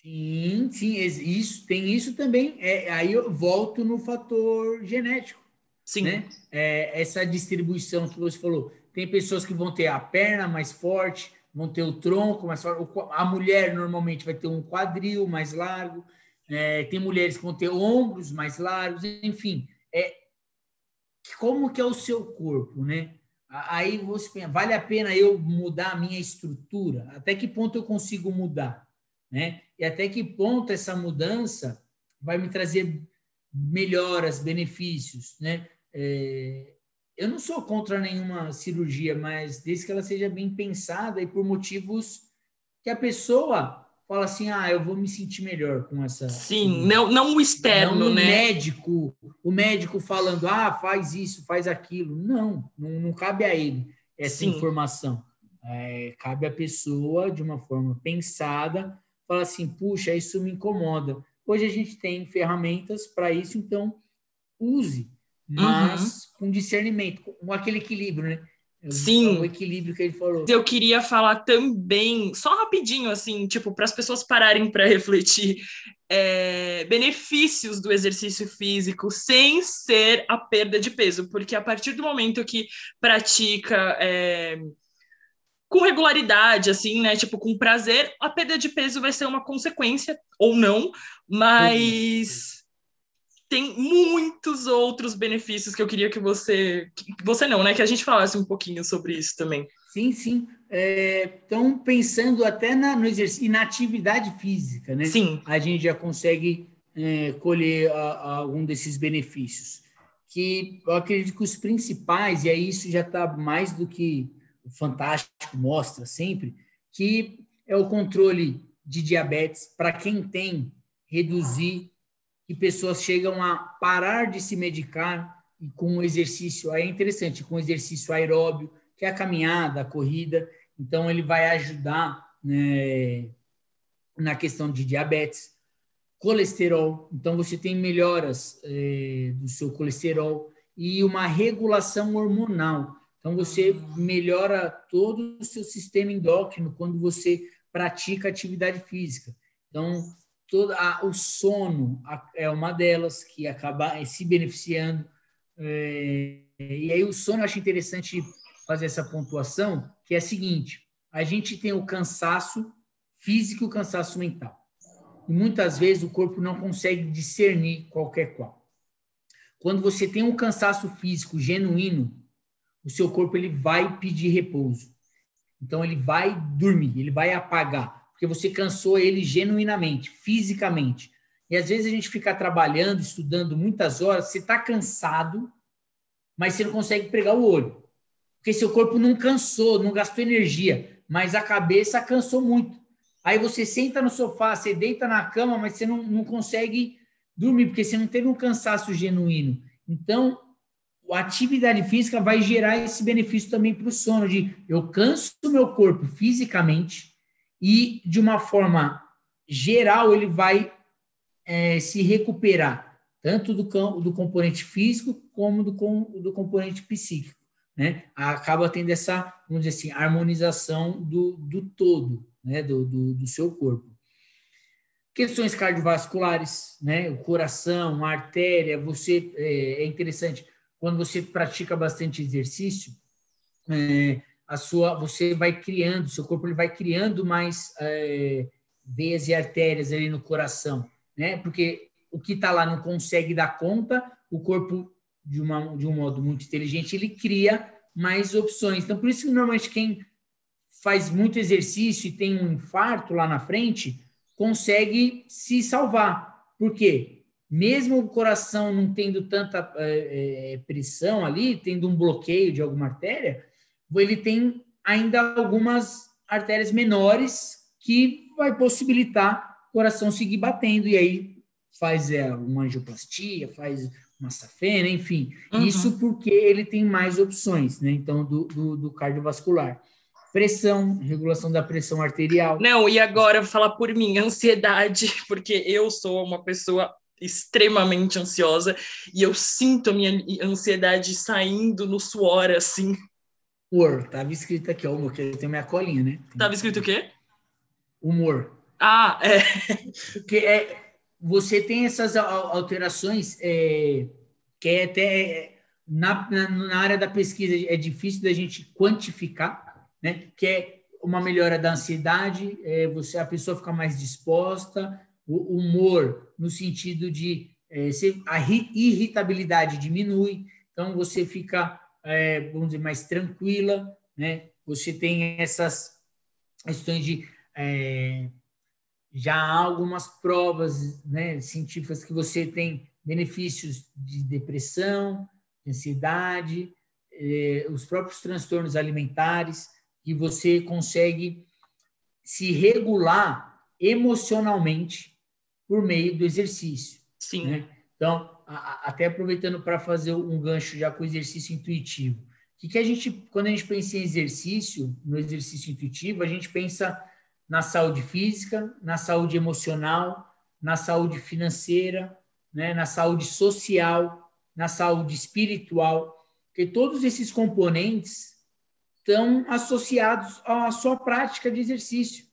Sim, sim, isso, tem isso também. É, aí eu volto no fator genético. Sim. Né? É, essa distribuição que você falou tem pessoas que vão ter a perna mais forte, vão ter o tronco mais forte. A mulher normalmente vai ter um quadril mais largo. É, tem mulheres que vão ter ombros mais largos, enfim. É, como que é o seu corpo, né? Aí você pensa, vale a pena eu mudar a minha estrutura? Até que ponto eu consigo mudar? Né? E até que ponto essa mudança vai me trazer melhoras, benefícios, né? É, eu não sou contra nenhuma cirurgia, mas desde que ela seja bem pensada e por motivos que a pessoa fala assim, ah, eu vou me sentir melhor com essa. Sim, não, não o externo, não o né? médico, o médico falando, ah, faz isso, faz aquilo. Não, não, não cabe a ele essa Sim. informação. É, cabe à pessoa, de uma forma pensada, falar assim, puxa, isso me incomoda. Hoje a gente tem ferramentas para isso, então use mas uhum. com discernimento, com aquele equilíbrio, né? Sim. O equilíbrio que ele falou. Eu queria falar também, só rapidinho, assim, tipo, para as pessoas pararem para refletir, é, benefícios do exercício físico sem ser a perda de peso, porque a partir do momento que pratica é, com regularidade, assim, né, tipo, com prazer, a perda de peso vai ser uma consequência ou não, mas tem muitos outros benefícios que eu queria que você. Que você não, né? Que a gente falasse um pouquinho sobre isso também. Sim, sim. Estão é, pensando até na, no exercício e na atividade física, né? Sim. A gente já consegue é, colher algum desses benefícios. Que eu acredito que os principais, e aí isso já está mais do que o Fantástico mostra sempre, que é o controle de diabetes para quem tem, reduzir que pessoas chegam a parar de se medicar e com o exercício, é interessante, com o exercício aeróbio, que é a caminhada, a corrida, então ele vai ajudar né, na questão de diabetes, colesterol, então você tem melhoras é, do seu colesterol e uma regulação hormonal, então você melhora todo o seu sistema endócrino quando você pratica atividade física. Então, a, o sono é uma delas que acaba se beneficiando. É, e aí o sono eu acho interessante fazer essa pontuação, que é a seguinte: a gente tem o cansaço físico e o cansaço mental. E muitas vezes o corpo não consegue discernir qualquer qual. Quando você tem um cansaço físico genuíno, o seu corpo ele vai pedir repouso. Então ele vai dormir, ele vai apagar porque você cansou ele genuinamente, fisicamente. E às vezes a gente fica trabalhando, estudando muitas horas, você está cansado, mas você não consegue pregar o olho. Porque seu corpo não cansou, não gastou energia, mas a cabeça cansou muito. Aí você senta no sofá, você deita na cama, mas você não, não consegue dormir, porque você não teve um cansaço genuíno. Então, a atividade física vai gerar esse benefício também para o sono, de eu canso o meu corpo fisicamente, e, de uma forma geral, ele vai é, se recuperar, tanto do, do componente físico como do, do componente psíquico. Né? Acaba tendo essa, vamos dizer assim, harmonização do, do todo, né? do, do, do seu corpo. Questões cardiovasculares, né? o coração, a artéria, você é, é interessante, quando você pratica bastante exercício, é, a sua, você vai criando, seu corpo ele vai criando mais é, veias e artérias ali no coração, né? Porque o que está lá não consegue dar conta, o corpo de, uma, de um modo muito inteligente ele cria mais opções. Então por isso que normalmente quem faz muito exercício e tem um infarto lá na frente consegue se salvar. Por quê? Mesmo o coração não tendo tanta é, é pressão ali, tendo um bloqueio de alguma artéria, ele tem ainda algumas artérias menores que vai possibilitar o coração seguir batendo, e aí faz é, uma angioplastia, faz uma safena, enfim. Uhum. Isso porque ele tem mais opções, né? Então, do, do, do, cardiovascular. Pressão, regulação da pressão arterial. Não, e agora eu vou falar por mim, ansiedade, porque eu sou uma pessoa extremamente ansiosa e eu sinto a minha ansiedade saindo no suor, assim. Humor. Tava escrito aqui, ó, humor, que tem minha colinha, né? Tem Tava escrito o quê? Humor. Ah, é. Porque é, você tem essas alterações é, que é até é, na, na, na, área da pesquisa é difícil da gente quantificar, né? Que é uma melhora da ansiedade, é, você a pessoa fica mais disposta, o humor no sentido de é, a irritabilidade diminui, então você fica é, vamos dizer, mais tranquila, né? Você tem essas questões de é, já há algumas provas né, científicas que você tem benefícios de depressão, de ansiedade, é, os próprios transtornos alimentares, que você consegue se regular emocionalmente por meio do exercício. Sim. Né? Então, até aproveitando para fazer um gancho já com o exercício intuitivo. O que, que a gente, quando a gente pensa em exercício, no exercício intuitivo, a gente pensa na saúde física, na saúde emocional, na saúde financeira, né, na saúde social, na saúde espiritual, porque todos esses componentes estão associados à sua prática de exercício.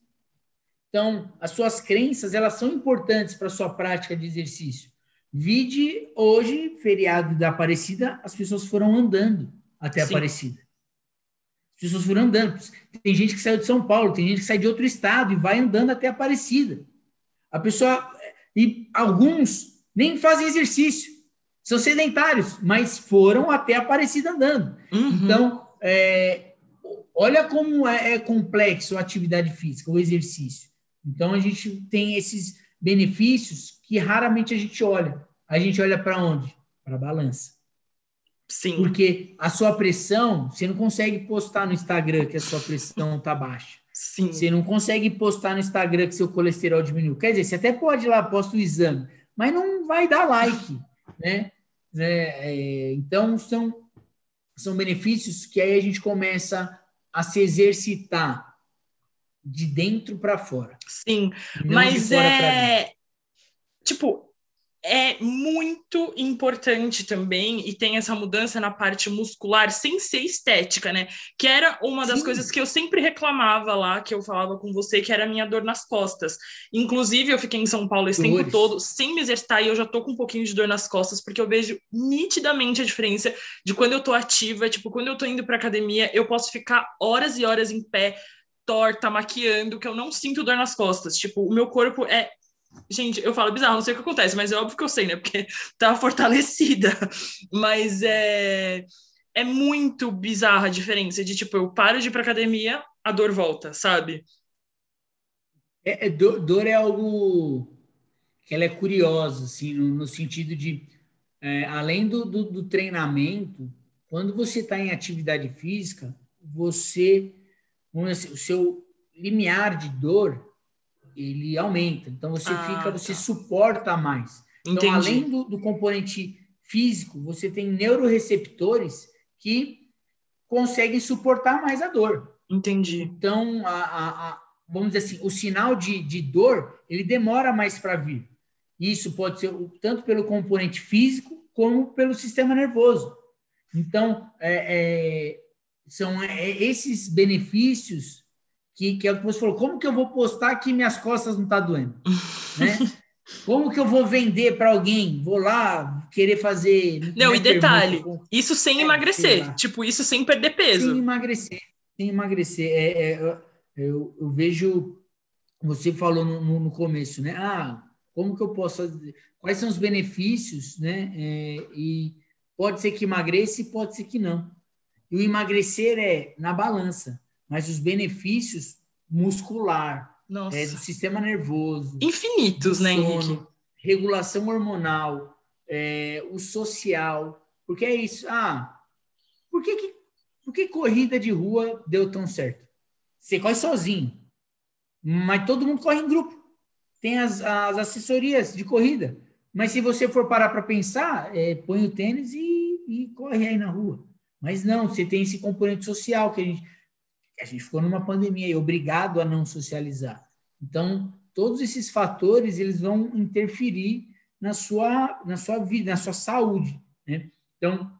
Então, as suas crenças, elas são importantes para a sua prática de exercício. Vide hoje, feriado da Aparecida, as pessoas foram andando até a Aparecida. As pessoas foram andando. Tem gente que saiu de São Paulo, tem gente que sai de outro estado e vai andando até Aparecida. A pessoa. E alguns nem fazem exercício. São sedentários, mas foram até Aparecida andando. Uhum. Então, é, olha como é, é complexo a atividade física, o exercício. Então, a gente tem esses benefícios que raramente a gente olha. A gente olha para onde? Para a balança. Sim. Porque a sua pressão, você não consegue postar no Instagram que a sua pressão está baixa. Sim. Você não consegue postar no Instagram que seu colesterol diminuiu. Quer dizer, você até pode ir lá, posta o exame, mas não vai dar like, né? né? É, então, são, são benefícios que aí a gente começa a se exercitar de dentro para fora. Sim, mas é tipo é muito importante também e tem essa mudança na parte muscular sem ser estética, né? Que era uma das Sim. coisas que eu sempre reclamava lá, que eu falava com você, que era a minha dor nas costas. Inclusive, eu fiquei em São Paulo esse Dores. tempo todo sem me exercitar e eu já tô com um pouquinho de dor nas costas, porque eu vejo nitidamente a diferença de quando eu tô ativa, tipo, quando eu tô indo pra academia, eu posso ficar horas e horas em pé, torta, maquiando, que eu não sinto dor nas costas. Tipo, o meu corpo é. Gente, eu falo bizarro, não sei o que acontece, mas é óbvio que eu sei, né? Porque tá fortalecida. Mas é. É muito bizarra a diferença de, tipo, eu paro de ir pra academia, a dor volta, sabe? É, é dor, dor, é algo que ela é curiosa, assim, no, no sentido de, é, além do, do, do treinamento, quando você está em atividade física, você o seu limiar de dor ele aumenta. Então você ah, fica, você tá. suporta mais. Então, além do, do, componente físico, você tem neuroreceptores que conseguem suportar mais a dor. Entendi. Então, a, a, a, vamos dizer assim, o sinal de, de dor ele demora mais para vir. Isso pode ser tanto pelo componente físico como pelo sistema nervoso. Então, é, é, são é, esses benefícios que, que é o que você falou. Como que eu vou postar que minhas costas não estão tá doendo? né? Como que eu vou vender para alguém? Vou lá querer fazer. Não, e detalhe, pergunta, isso sem é, emagrecer. Tipo, isso sem perder peso. Sem emagrecer. Sem emagrecer. É, é eu, eu, vejo. Você falou no, no, começo, né? Ah, como que eu posso fazer? Quais são os benefícios, né? É, e pode ser que emagreça e pode ser que não. E o emagrecer é na balança, mas os benefícios muscular, é, do sistema nervoso, infinitos, né, sono, Henrique? Regulação hormonal, é, o social, porque é isso. Ah, por que, que, por que corrida de rua deu tão certo? Você corre sozinho, mas todo mundo corre em grupo. Tem as, as assessorias de corrida. Mas se você for parar para pensar, é, põe o tênis e, e corre aí na rua. Mas não, você tem esse componente social que a gente, a gente ficou numa pandemia e obrigado a não socializar. Então, todos esses fatores eles vão interferir na sua, na sua vida, na sua saúde. Né? Então,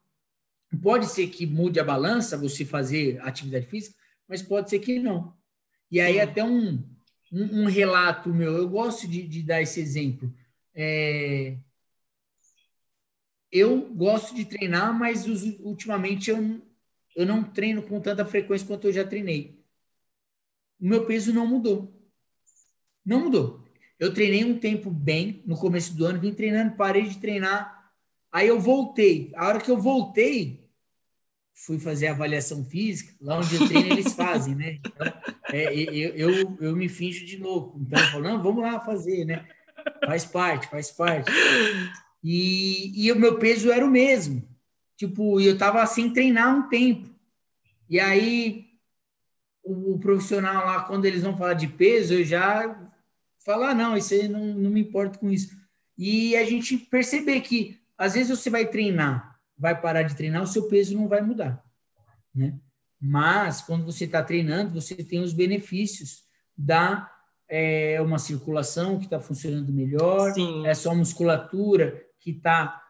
pode ser que mude a balança você fazer atividade física, mas pode ser que não. E aí, até um, um, um relato meu, eu gosto de, de dar esse exemplo. É, eu gosto de treinar, mas ultimamente eu, eu não treino com tanta frequência quanto eu já treinei. O meu peso não mudou. Não mudou. Eu treinei um tempo bem no começo do ano, vim treinando, parei de treinar. Aí eu voltei. A hora que eu voltei, fui fazer a avaliação física. Lá onde eu treino, eles fazem, né? Então, é, eu, eu, eu me finjo de louco. Então eu falo, não, vamos lá fazer, né? Faz parte, faz parte. E, e o meu peso era o mesmo. tipo, eu tava sem treinar um tempo. E aí, o, o profissional lá, quando eles vão falar de peso, eu já falo, ah, não, isso aí não, não me importo com isso. E a gente perceber que, às vezes, você vai treinar, vai parar de treinar, o seu peso não vai mudar, né? Mas, quando você está treinando, você tem os benefícios da é, uma circulação que está funcionando melhor, Sim. é só musculatura que está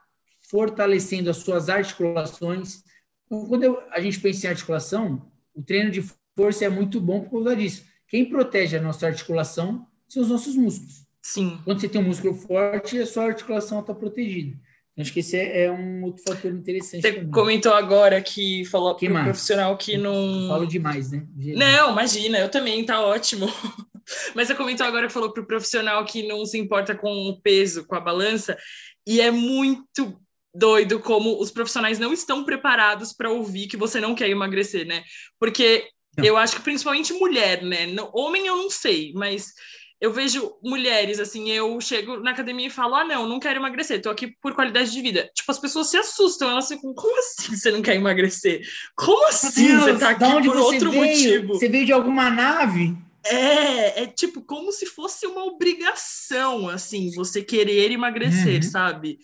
fortalecendo as suas articulações. Então, quando eu, a gente pensa em articulação, o treino de força é muito bom por causa disso. Quem protege a nossa articulação são os nossos músculos. Sim. Quando você tem um músculo forte, a sua articulação está protegida. Acho que esse é, é, um outro fator interessante. Você também. comentou agora que falou para o profissional que não. Eu falo demais, né? Não, imagina, eu também, tá ótimo. Mas você comentou agora que falou para o profissional que não se importa com o peso, com a balança, e é muito doido como os profissionais não estão preparados para ouvir que você não quer emagrecer, né? Porque não. eu acho que principalmente mulher, né? Homem eu não sei, mas eu vejo mulheres assim, eu chego na academia e falo: "Ah, não, não quero emagrecer, tô aqui por qualidade de vida". Tipo, as pessoas se assustam, elas ficam: "Como assim você não quer emagrecer? Como assim Deus, você tá aqui por outro veio? motivo?". Você veio de alguma nave? É, é tipo como se fosse uma obrigação, assim, você querer emagrecer, uhum. sabe?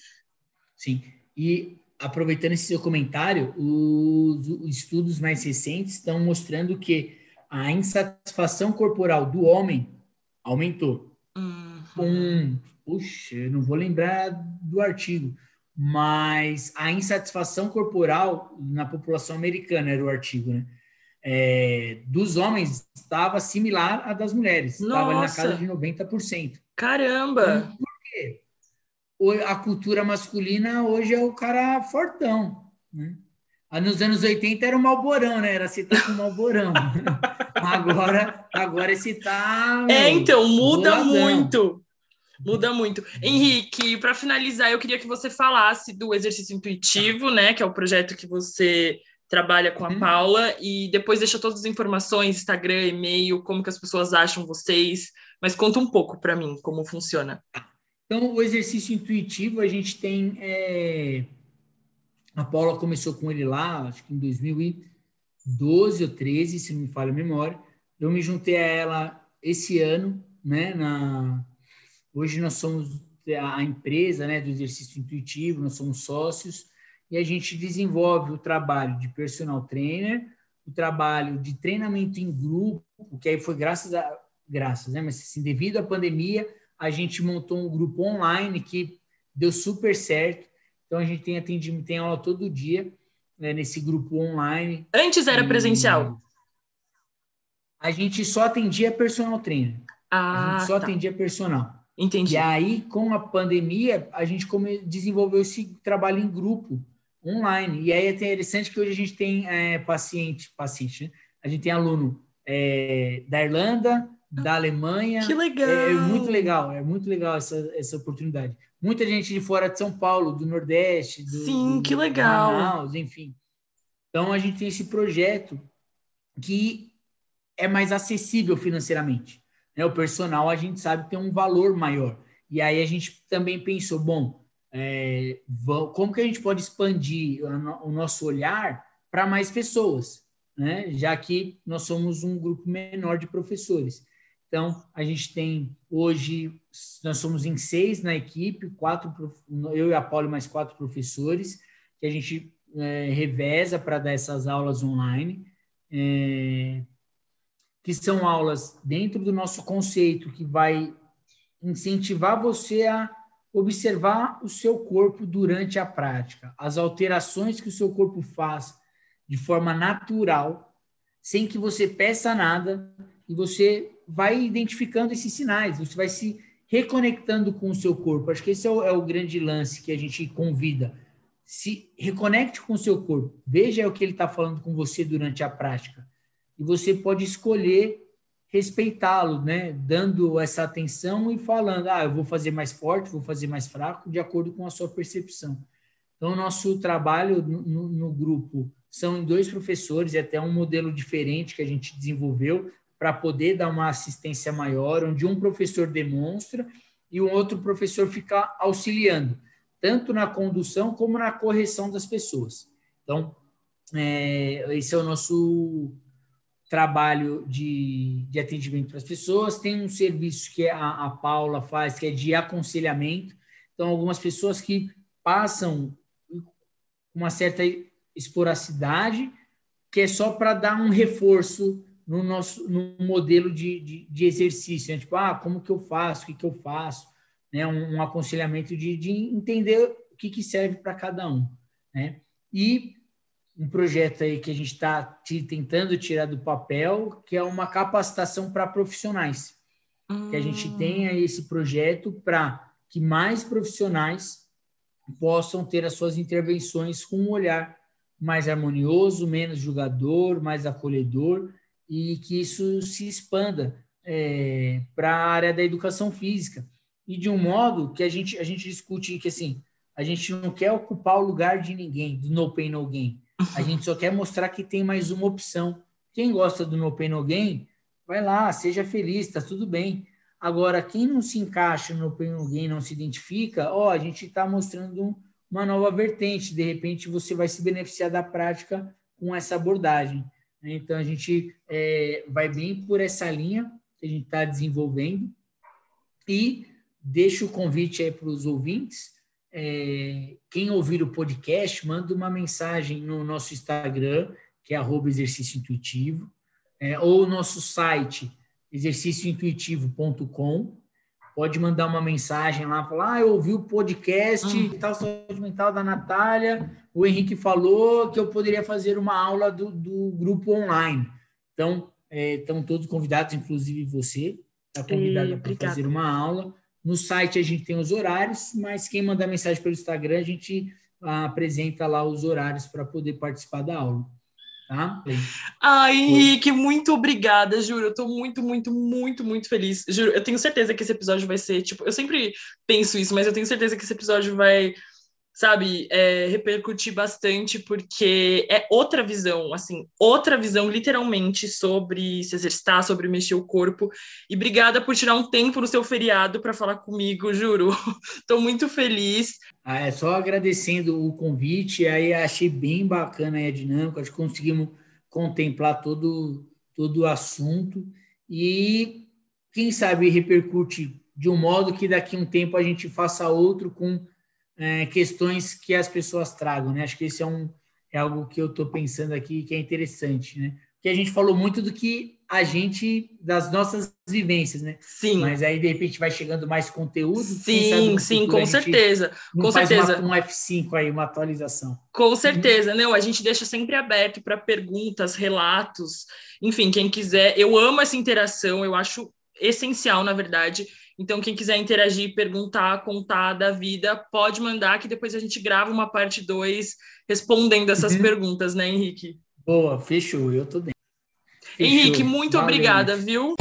Sim. E aproveitando esse seu comentário, os, os estudos mais recentes estão mostrando que a insatisfação corporal do homem aumentou. Uhum. Um, puxa, eu não vou lembrar do artigo, mas a insatisfação corporal na população americana era o artigo, né? É, dos homens estava similar à das mulheres, estava na casa de 90%. Caramba! Então, por quê? A cultura masculina hoje é o cara fortão, né? Nos anos 80 era o Malborão, né? Era citar com o Malborão. agora, agora esse tá. É, então, muda boladão. muito. Muda muito. Henrique, para finalizar, eu queria que você falasse do exercício intuitivo, né? Que é o projeto que você trabalha com a uhum. Paula e depois deixa todas as informações, Instagram, e-mail, como que as pessoas acham vocês, mas conta um pouco para mim como funciona. Então, o exercício intuitivo, a gente tem é... a Paula começou com ele lá, acho que em 2012 ou 13, se não me falha a memória. Eu me juntei a ela esse ano, né, na Hoje nós somos a empresa, né, do exercício intuitivo, nós somos sócios e a gente desenvolve o trabalho de personal trainer, o trabalho de treinamento em grupo, que aí foi graças a graças, né? Mas assim, devido à pandemia, a gente montou um grupo online que deu super certo. Então a gente tem atendimento, tem aula todo dia né, nesse grupo online. Antes era e... presencial. A gente só atendia personal trainer. Ah, a gente só tá. atendia personal. Entendi. E aí, com a pandemia, a gente desenvolveu esse trabalho em grupo online. E aí é interessante que hoje a gente tem é, paciente, paciente, né? a gente tem aluno é, da Irlanda, da Alemanha. Que legal! É, é, muito legal, é muito legal essa, essa oportunidade. Muita gente de fora de São Paulo, do Nordeste, do, Sim, do, que legal! Manaus, enfim. Então a gente tem esse projeto que é mais acessível financeiramente. Né? O personal a gente sabe que tem um valor maior. E aí a gente também pensou, bom, é, como que a gente pode expandir o nosso olhar para mais pessoas, né? já que nós somos um grupo menor de professores. Então, a gente tem hoje, nós somos em seis na equipe, quatro, eu e a Paula mais quatro professores, que a gente é, reveza para dar essas aulas online, é, que são aulas dentro do nosso conceito, que vai incentivar você a observar o seu corpo durante a prática, as alterações que o seu corpo faz de forma natural, sem que você peça nada, e você vai identificando esses sinais, você vai se reconectando com o seu corpo. Acho que esse é o, é o grande lance que a gente convida. Se reconecte com o seu corpo, veja o que ele está falando com você durante a prática, e você pode escolher respeitá-lo, né? Dando essa atenção e falando, ah, eu vou fazer mais forte, vou fazer mais fraco, de acordo com a sua percepção. Então, nosso trabalho no, no grupo são dois professores, e até um modelo diferente que a gente desenvolveu para poder dar uma assistência maior, onde um professor demonstra e um outro professor fica auxiliando, tanto na condução como na correção das pessoas. Então, é, esse é o nosso trabalho de, de atendimento para as pessoas. Tem um serviço que a, a Paula faz, que é de aconselhamento. Então, algumas pessoas que passam uma certa esporacidade, que é só para dar um reforço no nosso no modelo de, de, de exercício. Né? Tipo, ah, como que eu faço? O que, que eu faço? Né? Um, um aconselhamento de, de entender o que, que serve para cada um. Né? E um projeto aí que a gente está tentando tirar do papel, que é uma capacitação para profissionais. Que a gente tenha esse projeto para que mais profissionais possam ter as suas intervenções com um olhar mais harmonioso, menos julgador, mais acolhedor, e que isso se expanda é, para a área da educação física. E de um modo que a gente, a gente discute que assim, a gente não quer ocupar o lugar de ninguém, do no pain, no gain a gente só quer mostrar que tem mais uma opção. Quem gosta do No Pain Gain, vai lá, seja feliz, está tudo bem. Agora, quem não se encaixa no Pain Gain, não se identifica, ó, a gente está mostrando uma nova vertente. De repente, você vai se beneficiar da prática com essa abordagem. Então, a gente é, vai bem por essa linha que a gente está desenvolvendo. E deixo o convite aí para os ouvintes é, quem ouvir o podcast, manda uma mensagem no nosso Instagram, que é arroba exercício intuitivo, é, ou nosso site, exercíciointuitivo.com. Pode mandar uma mensagem lá, falar, ah, eu ouvi o podcast hum. tal saúde mental da Natália, o Henrique falou que eu poderia fazer uma aula do, do grupo online. Então, é, estão todos convidados, inclusive você, está convidada para fazer uma aula. No site a gente tem os horários, mas quem mandar mensagem pelo Instagram, a gente ah, apresenta lá os horários para poder participar da aula. Tá? Ai, Henrique, muito obrigada, juro. Eu estou muito, muito, muito, muito feliz. Juro, eu tenho certeza que esse episódio vai ser, tipo, eu sempre penso isso, mas eu tenho certeza que esse episódio vai sabe, é, repercutir bastante, porque é outra visão, assim, outra visão, literalmente, sobre se exercitar, sobre mexer o corpo. E obrigada por tirar um tempo no seu feriado para falar comigo, juro. Estou muito feliz. Ah, é só agradecendo o convite, aí achei bem bacana a dinâmica, acho que conseguimos contemplar todo, todo o assunto e, quem sabe, repercute de um modo que daqui a um tempo a gente faça outro com é, questões que as pessoas tragam, né? Acho que esse é, um, é algo que eu estou pensando aqui que é interessante, né? Porque a gente falou muito do que a gente, das nossas vivências, né? Sim. Mas aí, de repente, vai chegando mais conteúdo. Sim, sim, com certeza. Com certeza. Uma, um F5 aí, uma atualização. Com certeza. Não, a gente deixa sempre aberto para perguntas, relatos, enfim, quem quiser. Eu amo essa interação, eu acho essencial, na verdade. Então, quem quiser interagir, perguntar, contar da vida, pode mandar, que depois a gente grava uma parte 2 respondendo essas uhum. perguntas, né, Henrique? Boa, fechou, eu tô dentro. Fechou. Henrique, muito Valeu. obrigada, viu?